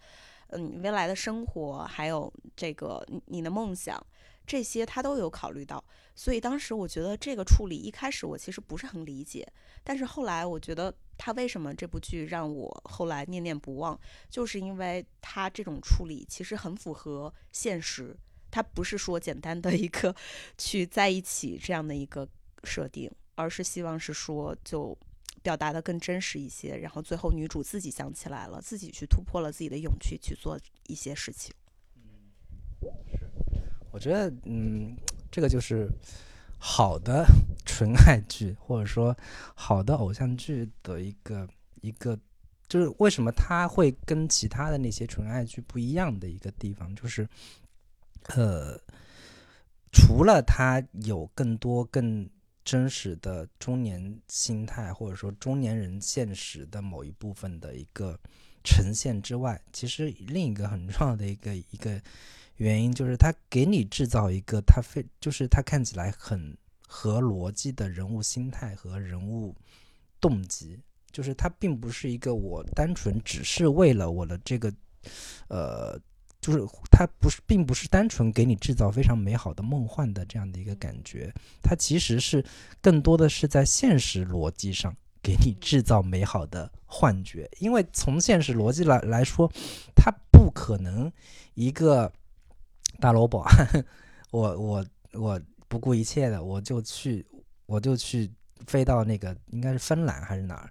[SPEAKER 1] 嗯，未来的生活，还有这个你的梦想，这些他都有考虑到。所以当时我觉得这个处理一开始我其实不是很理解，但是后来我觉得他为什么这部剧让我后来念念不忘，就是因为他这种处理其实很符合现实。他不是说简单的一个 去在一起这样的一个设定，而是希望是说就表达的更真实一些，然后最后女主自己想起来了，自己去突破了自己的勇气去做一些事情。
[SPEAKER 2] 嗯，是，我觉得嗯，这个就是好的纯爱剧或者说好的偶像剧的一个一个，就是为什么它会跟其他的那些纯爱剧不一样的一个地方，就是。呃，除了他有更多更真实的中年心态，或者说中年人现实的某一部分的一个呈现之外，其实另一个很重要的一个一个原因，就是他给你制造一个他非就是他看起来很合逻辑的人物心态和人物动机，就是他并不是一个我单纯只是为了我的这个呃。就是它不是，并不是单纯给你制造非常美好的梦幻的这样的一个感觉，它其实是更多的是在现实逻辑上给你制造美好的幻觉。因为从现实逻辑来来说，它不可能一个大萝卜，我我我不顾一切的我就去，我就去飞到那个应该是芬兰还是哪儿？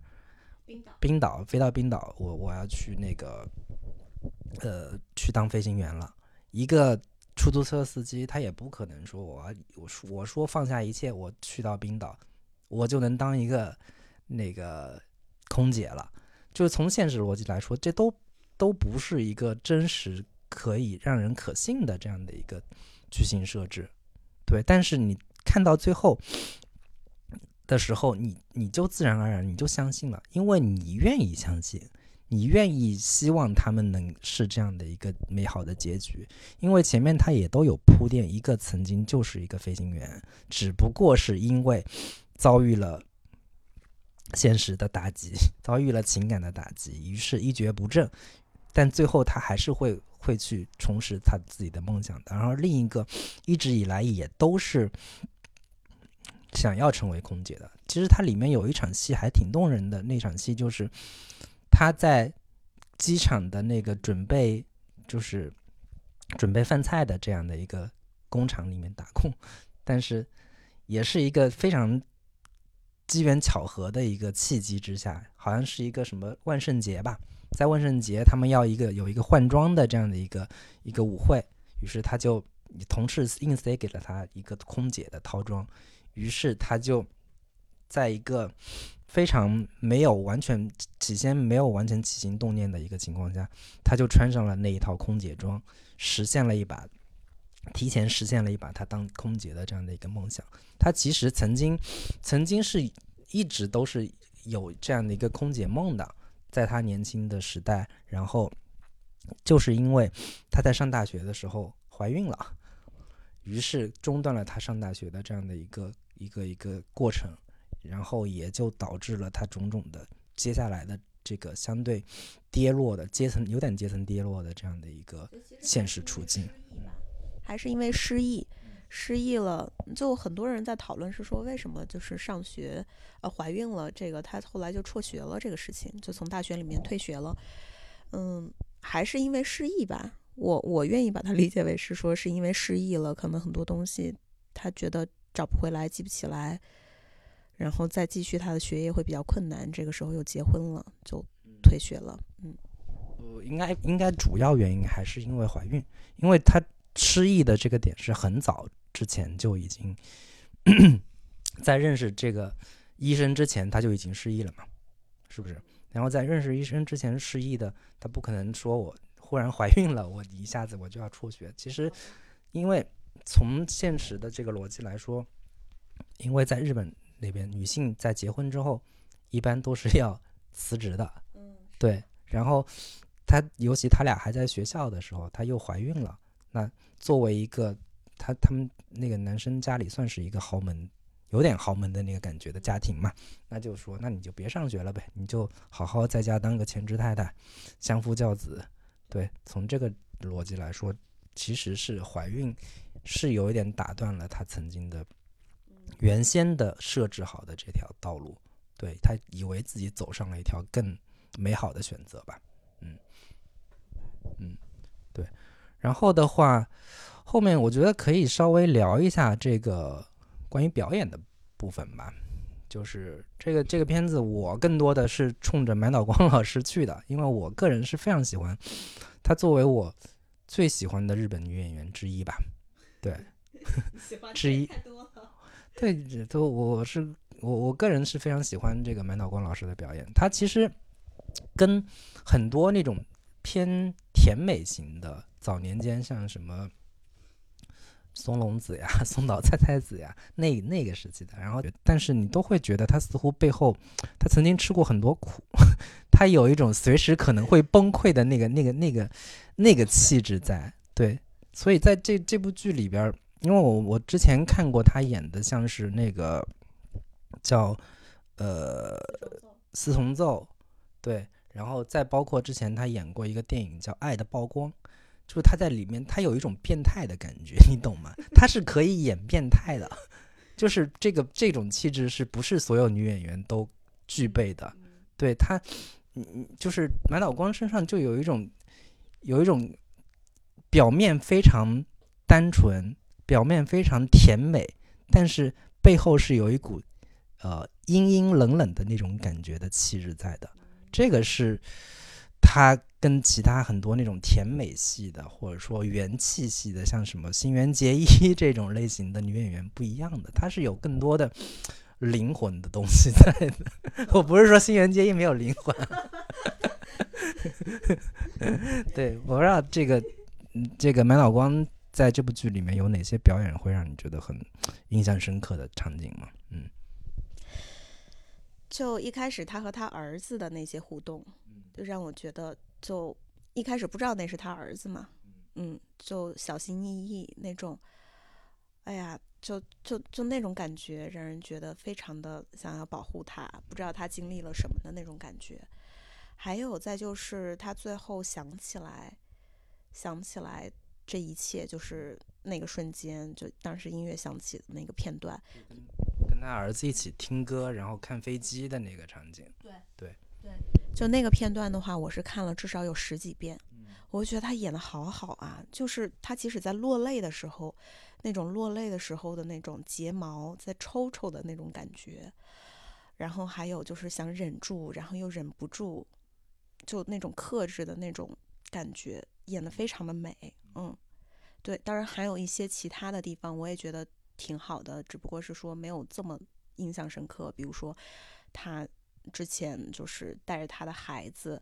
[SPEAKER 1] 冰岛。
[SPEAKER 2] 冰岛飞到冰岛，我我要去那个。呃，去当飞行员了。一个出租车司机，他也不可能说我我说我说放下一切，我去到冰岛，我就能当一个那个空姐了。就是从现实逻辑来说，这都都不是一个真实可以让人可信的这样的一个剧情设置。对，但是你看到最后的时候，你你就自然而然你就相信了，因为你愿意相信。你愿意希望他们能是这样的一个美好的结局，因为前面他也都有铺垫，一个曾经就是一个飞行员，只不过是因为遭遇了现实的打击，遭遇了情感的打击，于是一蹶不振，但最后他还是会会去重拾他自己的梦想的。然后另一个一直以来也都是想要成为空姐的。其实它里面有一场戏还挺动人的，那场戏就是。他在机场的那个准备，就是准备饭菜的这样的一个工厂里面打工，但是也是一个非常机缘巧合的一个契机之下，好像是一个什么万圣节吧，在万圣节他们要一个有一个换装的这样的一个一个舞会，于是他就同事硬塞给了他一个空姐的套装，于是他就在一个。非常没有完全起先没有完全起心动念的一个情况下，他就穿上了那一套空姐装，实现了一把提前实现了一把他当空姐的这样的一个梦想。他其实曾经曾经是一直都是有这样的一个空姐梦的，在他年轻的时代，然后就是因为他在上大学的时候怀孕了，于是中断了他上大学的这样的一个一个一个过程。然后也就导致了他种种的接下来的这个相对跌落的阶层，有点阶层跌落的这样的一个现实处境。
[SPEAKER 1] 还是因为失忆，失忆了，就很多人在讨论是说为什么就是上学呃怀孕了，这个他后来就辍学了这个事情，就从大学里面退学了。嗯，还是因为失忆吧。我我愿意把它理解为是说是因为失忆了，可能很多东西他觉得找不回来，记不起来。然后再继续他的学业会比较困难，这个时候又结婚了，就退学了。嗯，
[SPEAKER 2] 呃，应该应该主要原因还是因为怀孕，因为他失忆的这个点是很早之前就已经 在认识这个医生之前他就已经失忆了嘛，是不是？然后在认识医生之前失忆的，他不可能说我忽然怀孕了，我一下子我就要辍学。其实，因为从现实的这个逻辑来说，因为在日本。那边女性在结婚之后，一般都是要辞职的。
[SPEAKER 1] 嗯，
[SPEAKER 2] 对。然后她，尤其她俩还在学校的时候，她又怀孕了。那作为一个她他们那个男生家里算是一个豪门，有点豪门的那个感觉的家庭嘛，那就说那你就别上学了呗，你就好好在家当个全职太太，相夫教子。对，从这个逻辑来说，其实是怀孕是有一点打断了她曾经的原先的设置好的这条道路，对他以为自己走上了一条更美好的选择吧，嗯嗯，对，然后的话。后面我觉得可以稍微聊一下这个关于表演的部分吧，就是这个这个片子我更多的是冲着满岛光老师去的，因为我个人是非常喜欢他作为我最喜欢的日本女演员之一吧，对，之一，对，都我是我我个人是非常喜欢这个满岛光老师的表演，他其实跟很多那种偏甜美型的早年间像什么。松隆子呀，松岛菜菜子呀，那那个时期的，然后，但是你都会觉得他似乎背后，他曾经吃过很多苦，他有一种随时可能会崩溃的那个、那个、那个、那个气质在。对，所以在这这部剧里边，因为我我之前看过他演的，像是那个叫呃四重奏，对，然后再包括之前他演过一个电影叫《爱的曝光》。就是他在里面，他有一种变态的感觉，你懂吗？他是可以演变态的，就是这个这种气质是不是所有女演员都具备的？对他，嗯，就是满岛光身上就有一种有一种表面非常单纯，表面非常甜美，但是背后是有一股呃阴阴冷冷的那种感觉的气质在的，这个是。她跟其他很多那种甜美系的，或者说元气系的，像什么新垣结衣 这种类型的女演员不一样的，她是有更多的灵魂的东西在的。我不是说新垣结衣没有灵魂，对我不知道这个这个满脑光在这部剧里面有哪些表演会让你觉得很印象深刻的场景吗？嗯，
[SPEAKER 1] 就一开始他和他儿子的那些互动。就让我觉得，就一开始不知道那是他儿子嘛，嗯，就小心翼翼那种，哎呀，就就就那种感觉，让人觉得非常的想要保护他，不知道他经历了什么的那种感觉。还有再就是他最后想起来，想起来这一切，就是那个瞬间，就当时音乐响起的那个片段，
[SPEAKER 2] 跟他儿子一起听歌，然后看飞机的那个场景，
[SPEAKER 1] 对
[SPEAKER 2] 对。
[SPEAKER 1] 对，就那个片段的话，我是看了至少有十几遍，我觉得他演的好好啊。就是他即使在落泪的时候，那种落泪的时候的那种睫毛在抽抽的那种感觉，然后还有就是想忍住，然后又忍不住，就那种克制的那种感觉，演的非常的美。嗯，对，当然还有一些其他的地方，我也觉得挺好的，只不过是说没有这么印象深刻。比如说他。之前就是带着他的孩子，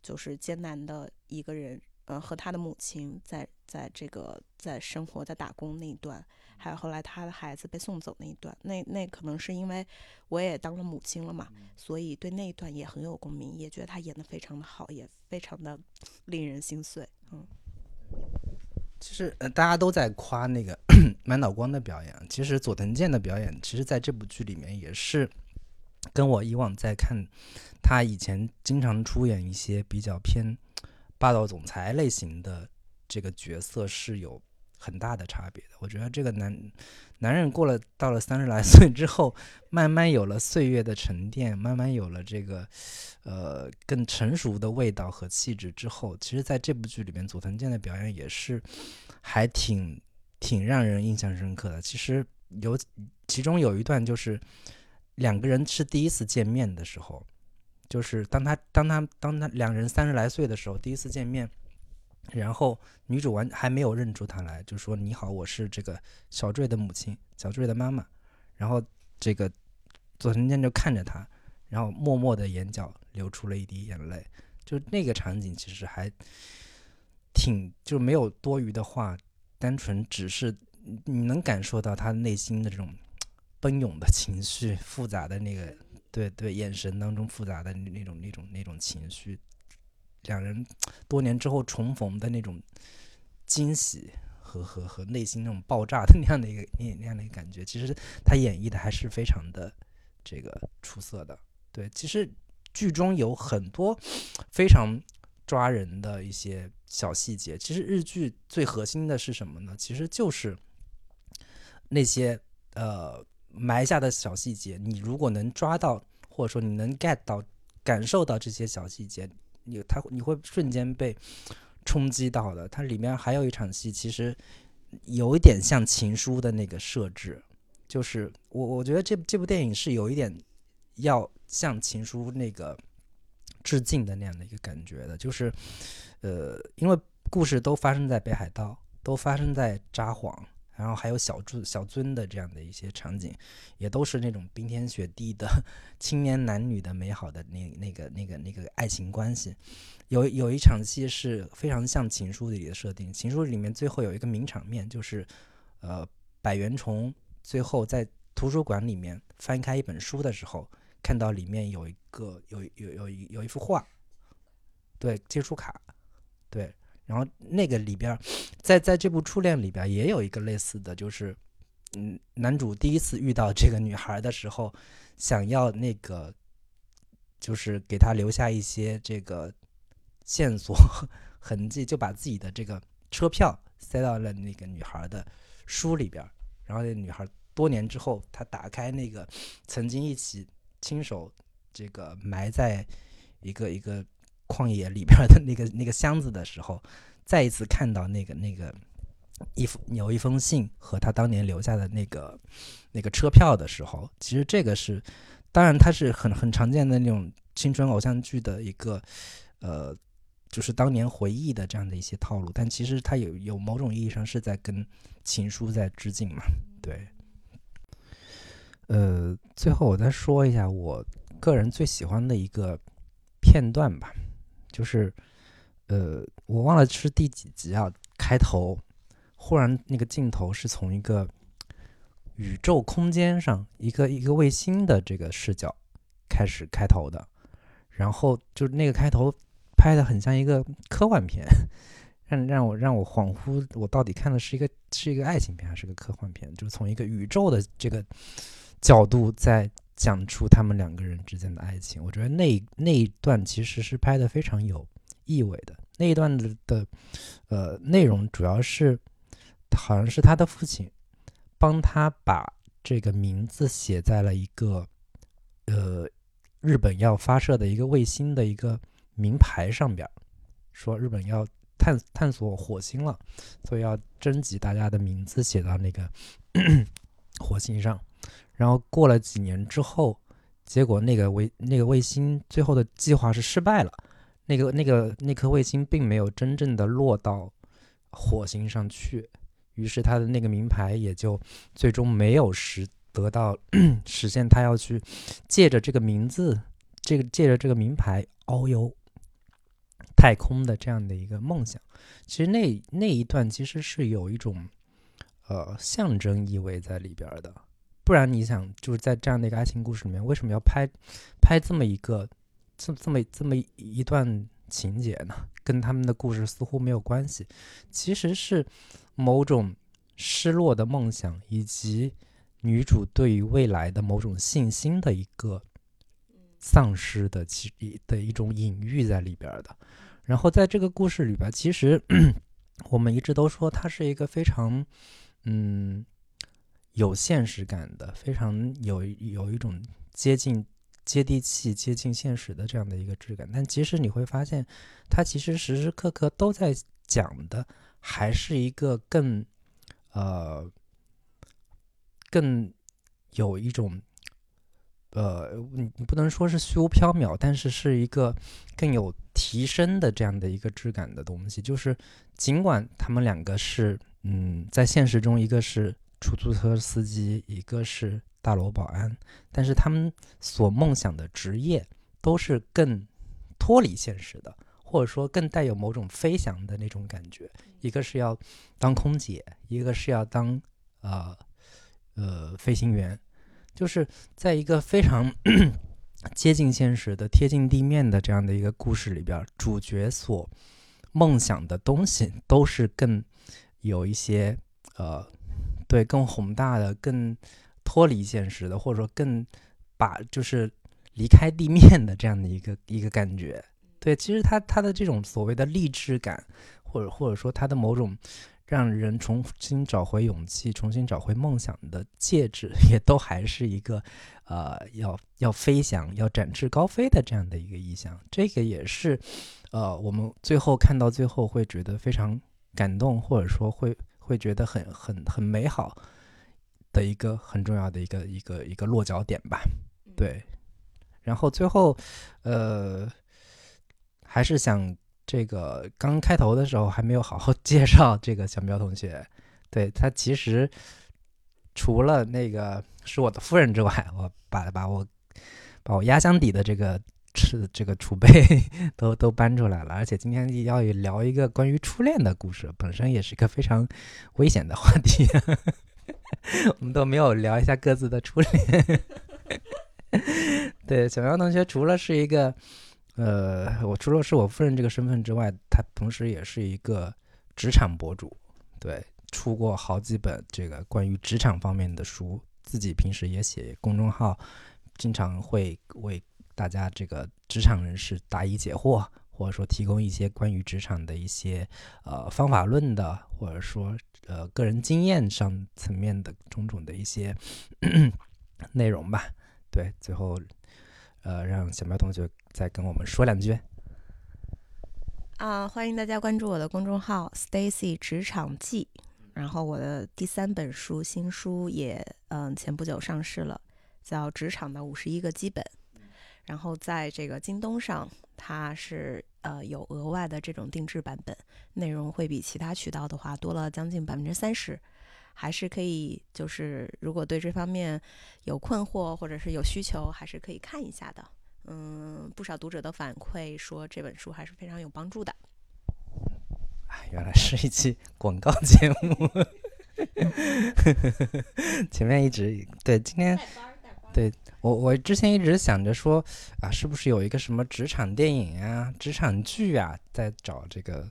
[SPEAKER 1] 就是艰难的一个人，呃，和他的母亲在在这个在生活在打工那一段，还有后来他的孩子被送走那一段，那那可能是因为我也当了母亲了嘛，所以对那一段也很有共鸣，也觉得他演的非常的好，也非常的 令人心碎。嗯，
[SPEAKER 2] 其实呃大家都在夸那个 满脑光的表演，其实佐藤健的表演，其实在这部剧里面也是。跟我以往在看他以前经常出演一些比较偏霸道总裁类型的这个角色是有很大的差别的。我觉得这个男男人过了到了三十来 岁之后，慢慢有了岁月的沉淀，慢慢有了这个呃更成熟的味道和气质之后，其实在这部剧里面，佐藤健的表演也是还挺挺让人印象深刻的。其实有其中有一段就是。两个人是第一次见面的时候，就是当他当他当他两人三十来岁的时候，第一次见面，然后女主完还没有认出他来，就说：“你好，我是这个小坠的母亲，小坠的妈妈。”然后这个佐藤健就看着他，然后默默的眼角流出了一滴眼泪。就那个场景其实还挺，就没有多余的话，单纯只是你能感受到他内心的这种。奔涌的情绪，复杂的那个，对对，眼神当中复杂的那种、那种、那种情绪，两人多年之后重逢的那种惊喜和和和内心那种爆炸的 那样的一个那那样的一个感觉，其实他演绎的还是非常的这个出色的。对，其实剧中有很多非常抓人的一些小细节。其实日剧最核心的是什么呢？其实就是那些呃埋下的小细节。你如果能抓到，或者说你能 get 到、感受到这些小细节，你他你会瞬间被冲击到的。它里面还有一场戏，其实有一点像情书的那个设置，就是我我觉得这这部电影是有一点要向情书那个致敬的那样的一个感觉的，就是呃，因为故事都发生在北海道，都发生在札幌。然后还有小尊小尊的这样的一些场景，也都是那种冰天雪地的 青年男女的美好的那那个那个那个爱情关系。有有一场戏是非常像《情书》里的设定，《情书》里面最后有一个名场面，就是呃百元虫最后在图书馆里面翻开一本书的时候，看到里面有一个有有有有一幅画，对，接触卡，对。然后那个里边，在在这部《初恋》里边也有一个类似的就是，嗯，男主第一次遇到这个女孩的时候，想要那个，就是给她留下一些这个线索痕迹，就把自己的这个车票塞到了那个女孩的书里边。然后那女孩多年之后，她打开那个曾经一起亲手这个埋在一个一个。旷野里边的那个 那个箱子的时候，再一次看到那个那个一封有一封信和他当年留下的那个那个车票的时候，其实这个是，当然它是很很常见的那种青春偶像剧的一个呃，就是当年回忆的这样的一些套路，但其实它有有某种意义上是在跟情书在致敬嘛，对。呃，最后我再说一下我个人最喜欢的一个片段吧。就是，呃，我忘了是第几集啊？开头忽然那个镜头是从一个宇宙空间上一个一个卫星的这个视角开始开头的，然后就那个开头拍的很像一个科幻片，让让我让我恍惚，我到底看的是一个是一个爱情片还是个科幻片？就是从一个宇宙的这个角度在。讲出他们两个人之间的爱情，我觉得那那一段其实是拍的非常有意味的。那一段的的呃内容主要是，好像是他的父亲帮他把这个名字写在了一个呃日本要发射的一个卫星的一个名牌上边，说日本要探探索火星了，所以要征集大家的名字写到那个 火星上。然后过了几年之后，结果那个卫那个卫星最后的计划是失败了，那个那个那颗卫星并没有真正的落到火星上去，于是他的那个名牌也就最终没有实得到实现他要去借着这个名字，这个借着这个名牌遨游太空的这样的一个梦想。其实那那一段其实是有一种呃象征意味在里边的。不然你想，就是在这样的一个爱情故事里面，为什么要拍拍这么一个这这么这么一段情节呢？跟他们的故事似乎没有关系。其实是某种失落的梦想，以及女主对于未来的某种信心的一个丧失的其的一种隐喻在里边的。然后在这个故事里边，其实 我们一直都说它是一个非常嗯。有现实感的，非常有有一种接近接地气、接近现实的这样的一个质感。但其实你会发现，它其实时时刻刻都在讲的，还是一个更呃更有一种呃，你你不能说是虚无缥缈，但是是一个更有提升的这样的一个质感的东西。就是尽管他们两个是嗯，在现实中一个是。出租车司机，一个是大楼保安，但是他们所梦想的职业都是更脱离现实的，或者说更带有某种飞翔的那种感觉。一个是要当空姐，一个是要当呃呃飞行员，就是在一个非常 接近现实的、贴近地面的这样的一个故事里边，主角所梦想的东西都是更。有一些呃，对更宏大的、更脱离现实的，或者说更把就是离开地面的这样的一个一个感觉。对，其实他他的这种所谓的励志感，或者或者说他的某种。让人重新找回勇气、重新找回梦想的戒指，也都还是一个，呃，要要飞翔、要展翅高飞的这样的一个意象。这个也是，呃，我们最后看到最后会觉得非常感动，或者说会会觉得很很很美好的一个很重要的一个一个一个落脚点吧。对，然后最后，呃，还是想。这个刚开头的时候还没有好好 介绍这个小喵同学，对他其实除了那个是我的夫人之外，我把把我把我压箱底的这个吃的这个储备 都都搬出来了，而且今天要聊一个关于初恋的故事，本身也是一个非常危险的话题，我们都没有聊一下各自的初恋。对，小杨同学除了是一个。呃，我除了是我夫人这个身份之外，他同时也是一个职场博主，对，出过好几本这个关于职场方面的书，自己平时也写公众号，经常会为大家这个职场人士答疑解惑，或者说提供一些关于职场的一些呃方法论的，或者说呃个人经验上层面的种种的一些 内容吧。对，最后。呃，让小苗同学再跟我们说两句。
[SPEAKER 1] 啊，欢迎大家关注我的公众号 Stacy 职场记。然后我的第三本书新书也嗯前不久上市了，叫《职场的五十一个基本》。然后在这个京东上，它是呃有额外的这种定制版本，内容会比其他渠道的话多了将近百分之三十。还是可以，就是如果对这方面有困惑或者是有需求，还是可以看一下的。嗯，不少读者的反馈说这本书还是非常有帮助的。
[SPEAKER 2] 哎，原来是一期 广告节目。前面一直对今天对我我之前一直想着说啊，是不是有一个什么职场电影啊、职场剧啊，在找这个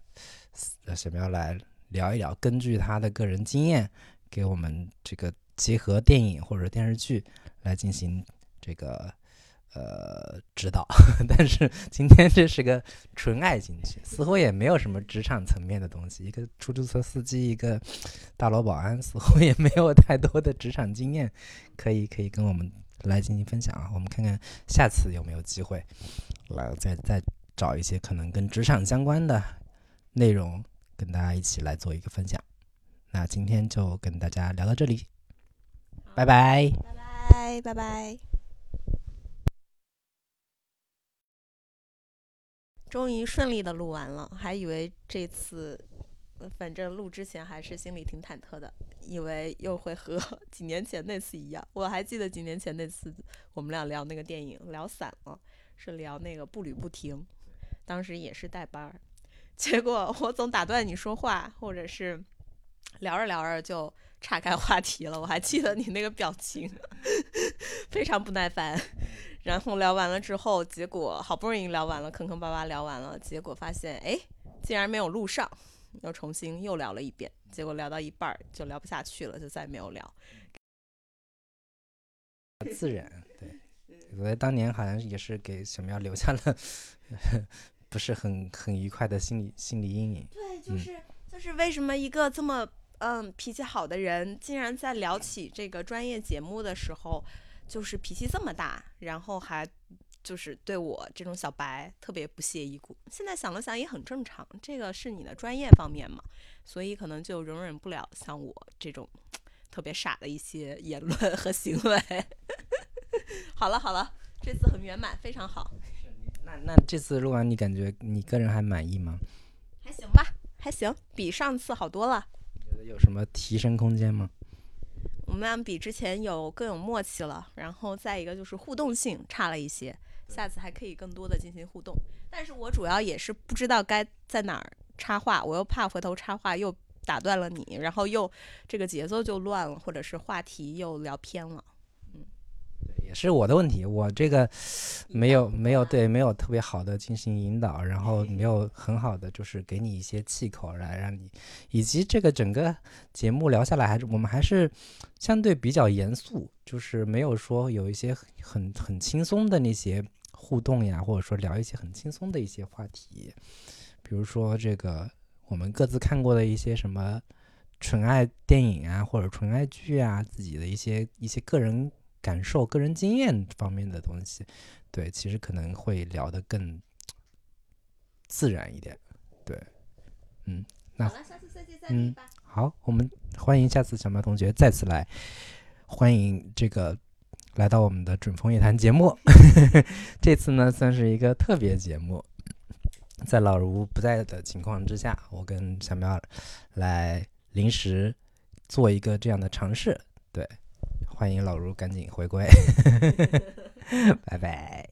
[SPEAKER 2] 呃小喵来聊一聊，根据他的个人经验。给我们这个结合电影或者电视剧来进行这个呃指导，但是今天这是个纯爱情剧，似乎也没有什么职场层面的东西。一个出租车司机，一个大楼保安，似乎也没有太多的职场经验可以可以跟我们来进行分享啊。我们看看下次有没有机会来再再找一些可能跟职场相关的内容，跟大家一起来做一个分享。那今天就跟大家聊到这里，拜拜，
[SPEAKER 1] 拜拜，拜拜。终于顺利的录完了，还以为这次，反正录之前还是心里挺忐忑的，以为又会和 几年前那次一样。我还记得几年前那次，我们俩聊那个电影聊散了，是聊那个步履不停，当时也是带班儿，结果我总打断你说话，或者是。聊着聊着就岔开话题了，我还记得你那个表情，非常不耐烦。然后聊完了之后，结果好不容易聊完了，坑坑巴巴聊完了，结果发现哎，竟然没有录上，又重新又聊了一遍。结果聊到一半儿就聊不下去了，就再没有聊。
[SPEAKER 2] 自然，对，我觉得当年好像也是给小苗留下了 不是很很愉快的心理心理阴影。
[SPEAKER 1] 对，就是就是为什么一个这么。嗯，脾气好的人竟然在聊起这个专业节目的时候，就是脾气这么大，然后还就是对我这种小白特别不屑一顾。现在想了想也很正常，这个是你的专业方面嘛，所以可能就容忍不了像我这种特别傻的一些言论 和行为。好了好了，这次很圆满，非常好。
[SPEAKER 2] 那那这次录完，你感觉你个人还满意吗？
[SPEAKER 1] 还行吧，还行，比上次好多了。
[SPEAKER 2] 有什么提升空间吗？
[SPEAKER 1] 我们俩比之前有更有默契了，然后再一个就是互动性差了一些，下次还可以更多的进行互动。但是我主要也是不知道该在哪儿插话，我又怕回头插话又打断了你，然后又这个节奏就乱了，或者是话题又聊偏了。
[SPEAKER 2] 嗯，对，也是我的问题，我这个没有没有对没有特别好的进行引导，然后没有很好的就是给你一些气口来让你，以及这个整个节目聊下来还是我们还是相对比较严肃，就是没有说有一些很很轻松的那些互动呀，或者说聊一些很轻松的一些话题，比如说这个我们各自看过的一些什么。纯爱电影啊，或者纯爱剧啊，自己的一些一些个人感受、个人经验方面的东西，对，其实可能会聊得更自然一点。对，嗯，那
[SPEAKER 1] 好了，下次再见再见吧。
[SPEAKER 2] 好，我们欢迎下次小苗同学再次来，欢迎这个来到我们的准风夜谈节目。这次呢，算是一个特别节目，在老卢不在的情况之下，我跟小喵来。临时做一个这样的尝试，对，欢迎老卢赶紧回归，拜拜。